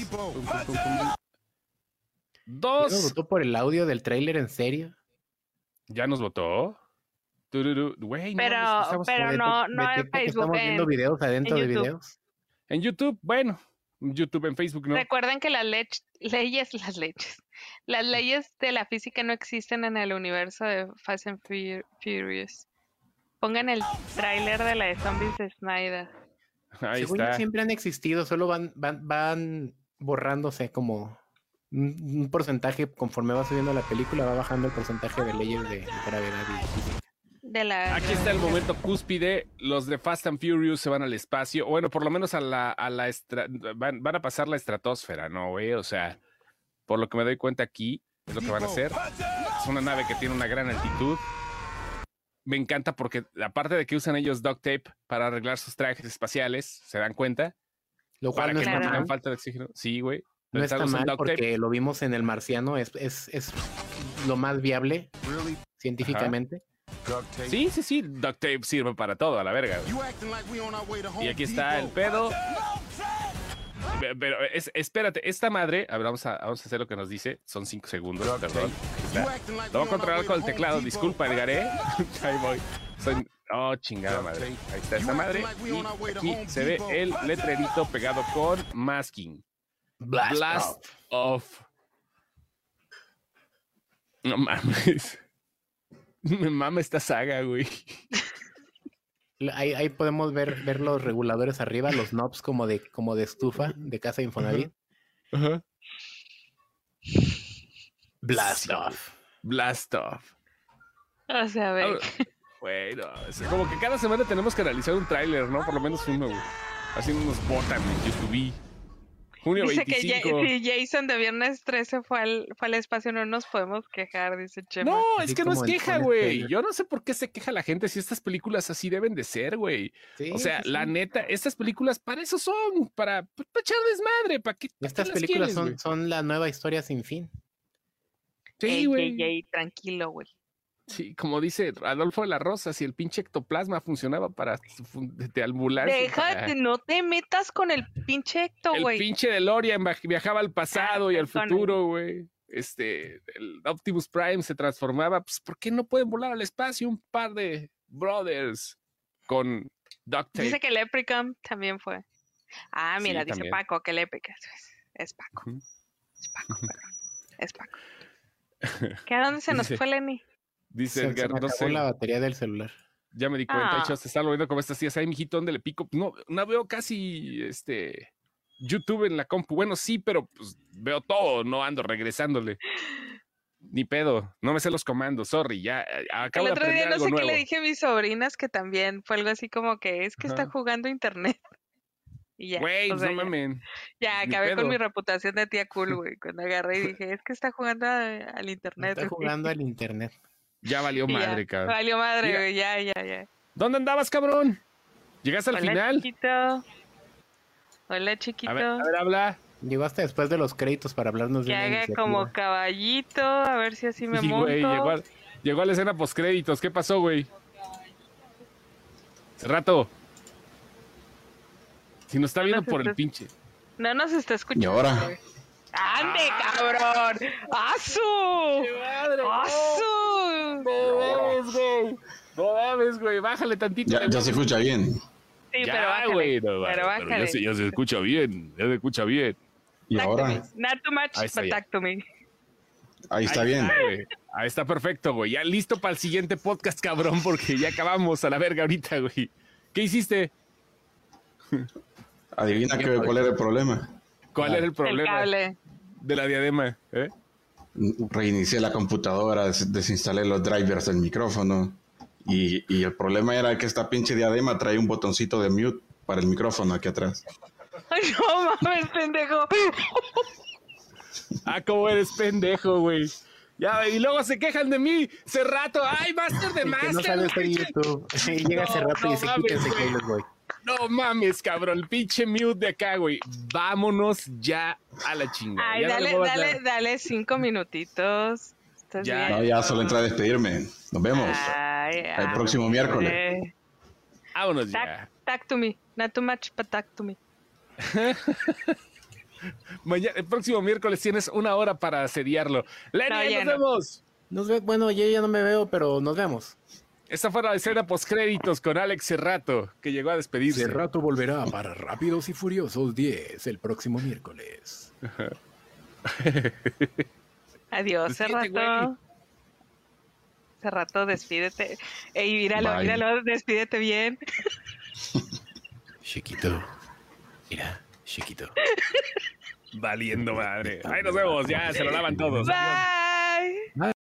Speaker 1: Dos.
Speaker 2: ¿Ya nos votó por el audio del trailer en serio?
Speaker 1: ¿Ya nos votó?
Speaker 3: Pero, pero no, no en Facebook.
Speaker 2: Estamos viendo videos adentro de videos.
Speaker 1: En YouTube, bueno, YouTube, en Facebook, ¿no?
Speaker 3: Recuerden que *laughs* las leyes, las leyes, las leyes de la física no existen en el universo de Fast and Furious. Pongan el tráiler de la de Zombies de Snyder.
Speaker 2: Ahí está. siempre han existido, solo van, van, van borrándose como un, porcentaje conforme va subiendo la película, va bajando el porcentaje de leyes de, gravedad y física.
Speaker 1: Aquí está el momento cúspide. Los de Fast and Furious se van al espacio. Bueno, por lo menos a la, a la van, van, a pasar la estratosfera, ¿no, güey? O sea, por lo que me doy cuenta aquí, es lo que van a hacer. Es una nave que tiene una gran altitud. Me encanta porque, aparte de que usan ellos duct tape para arreglar sus trajes espaciales, ¿se dan cuenta?
Speaker 2: Lo cual no
Speaker 1: es falta de oxígeno. Sí, güey.
Speaker 2: No está mal porque lo vimos en el marciano, es, es, es lo más viable científicamente.
Speaker 1: Sí, sí, sí, duct tape sirve para todo, a la verga. Y aquí está el pedo. Pero espérate, esta madre, a ver, vamos a, vamos a hacer lo que nos dice. Son cinco segundos, perdón. Lo voy a controlar con el teclado, disculpa, Edgaré. Ahí voy. Oh, chingada madre. Ahí está esta madre. Y aquí se ve el letrerito pegado con masking. Blast, off. No mames. *laughs* Me mama esta saga, güey.
Speaker 2: Ahí, podemos ver, ver los reguladores arriba, los knobs como de, como de estufa de casa Infonavit.
Speaker 1: Blast off. Blast off.
Speaker 3: O sea, a ver.
Speaker 1: Bueno, es como que cada semana tenemos que realizar un tráiler, ¿no? Por lo menos uno, güey. Haciendo unos botan en YouTube. Junio dice que
Speaker 3: si Jason de viernes 13 fue al, fue al espacio, no nos podemos quejar, dice Chema.
Speaker 1: No, es que no es queja, güey. Yo no sé por qué se queja la gente si estas películas así deben de ser, güey. o sea, la neta, estas películas para eso son, para, para echar desmadre, para que.
Speaker 2: Estas películas son, son la nueva historia sin fin.
Speaker 3: Sí, güey. tranquilo, güey.
Speaker 1: Sí, como dice Adolfo de la Rosa, si el pinche ectoplasma funcionaba para deambular.
Speaker 3: Déjate, no te metas con el pinche ecto, güey.
Speaker 1: El pinche DeLorean viajaba al pasado y al futuro, güey. Este, el Optimus Prime se transformaba. Pues, ¿por qué no pueden volar al espacio un par de brothers con duct tape?
Speaker 3: Dice que el Leprechaun también fue. Ah, mira, dice Paco que el Leprechaun es, Paco. Es Paco, perdón. Es Paco. *laughs* ¿Qué a dónde se nos fue Lenny?
Speaker 1: Dice se, Edgar,
Speaker 2: no sé. la batería del celular.
Speaker 1: Ya me di cuenta, ah. se está volviendo como estas tías. Ay, mijito, ¿dónde le pico? No, no veo casi este YouTube en la compu. Bueno, sí, pero pues veo todo, no ando regresándole. Ni pedo, no me sé los comandos, sorry, ya eh, acabo
Speaker 3: El otro
Speaker 1: día
Speaker 3: no sé
Speaker 1: qué
Speaker 3: le dije a mis sobrinas que también fue algo así como que es que está jugando internet. *laughs*
Speaker 1: Y ya. Güey, no mames.
Speaker 3: Ya, acabé con mi reputación de tía cool, *laughs* güey. Cuando agarré y dije, es que está jugando al internet.
Speaker 2: Está jugando al internet.
Speaker 1: Ya valió madre, cabrón.
Speaker 3: Valió madre, güey, ya, ya, ya.
Speaker 1: ¿Dónde andabas, cabrón? ¿Llegaste al
Speaker 3: Hola,
Speaker 1: final?
Speaker 3: Chiquito. Hola, chiquito.
Speaker 1: A ver, a ver, habla.
Speaker 2: Llegaste después de los créditos para hablarnos
Speaker 3: de Que haga como caballito, a ver si así me sí, monto. Güey,
Speaker 1: llegó, a, llegó a la escena postcréditos. ¿Qué pasó, güey? Hace rato. Si nos está viendo por el pinche.
Speaker 3: No nos está escuchando.
Speaker 4: Y ahora.
Speaker 3: ¡Ande, cabrón! ¡Asu! ¡Asu!
Speaker 1: No mames, güey. No mames, güey. Bájale tantito.
Speaker 4: Ya, ya se escucha bien.
Speaker 3: Sí, ya, pero bájale. No, pero bájale.
Speaker 1: ya, se, ya, se, escucha bien. Ya se escucha bien.
Speaker 4: ¿Y ahora?
Speaker 3: Not too much, but talk to me.
Speaker 4: Ahí está bien.
Speaker 1: Ahí está perfecto, güey. Ya listo para el siguiente podcast, cabrón, porque ya acabamos a la verga ahorita, güey. ¿Qué hiciste?
Speaker 4: Adivina que, cuál era el problema.
Speaker 1: ¿Cuál era el problema? El cable de la diadema. ¿eh?
Speaker 4: Reinicié la computadora, desinstalé los drivers del micrófono. Y, y, el problema era que esta pinche diadema trae un botoncito de mute para el micrófono aquí atrás.
Speaker 3: Ay, no mames, pendejo.
Speaker 1: ah, cómo eres pendejo, güey. Ya, y luego se quejan de mí. Cerrato, ay, Master de Master.
Speaker 2: Que no sabes hacer YouTube. *laughs* Llega Cerrato y se quita ese güey.
Speaker 1: No mames, cabrón, pinche mute de acá, güey. Vámonos ya a la chingada.
Speaker 3: Ay, dale, dale, dale cinco minutitos.
Speaker 4: Ya, no, ya solo entra a despedirme. Nos vemos. el próximo miércoles.
Speaker 1: Vámonos ya.
Speaker 3: Talk to me. Not too much, but talk to me. *laughs*
Speaker 1: Mañana, el próximo miércoles tienes una hora para asediarlo. Lenny, nos vemos.
Speaker 2: Nos ve, bueno, yo ya no me veo, pero nos vemos.
Speaker 1: Esta fue la escena postcréditos con Alex Cerrato, que llegó a despedirse.
Speaker 2: Cerrato volverá para Rápidos y Furiosos 10 el próximo miércoles. *laughs*
Speaker 3: Adiós, Cerrato. Cerrato, despídete. Ey, míralo, míralo, despídete bien.
Speaker 2: Chiquito. Mira, chiquito.
Speaker 1: Valiendo madre. Ahí nos vemos, ya se lo lavan todos.
Speaker 3: Bye.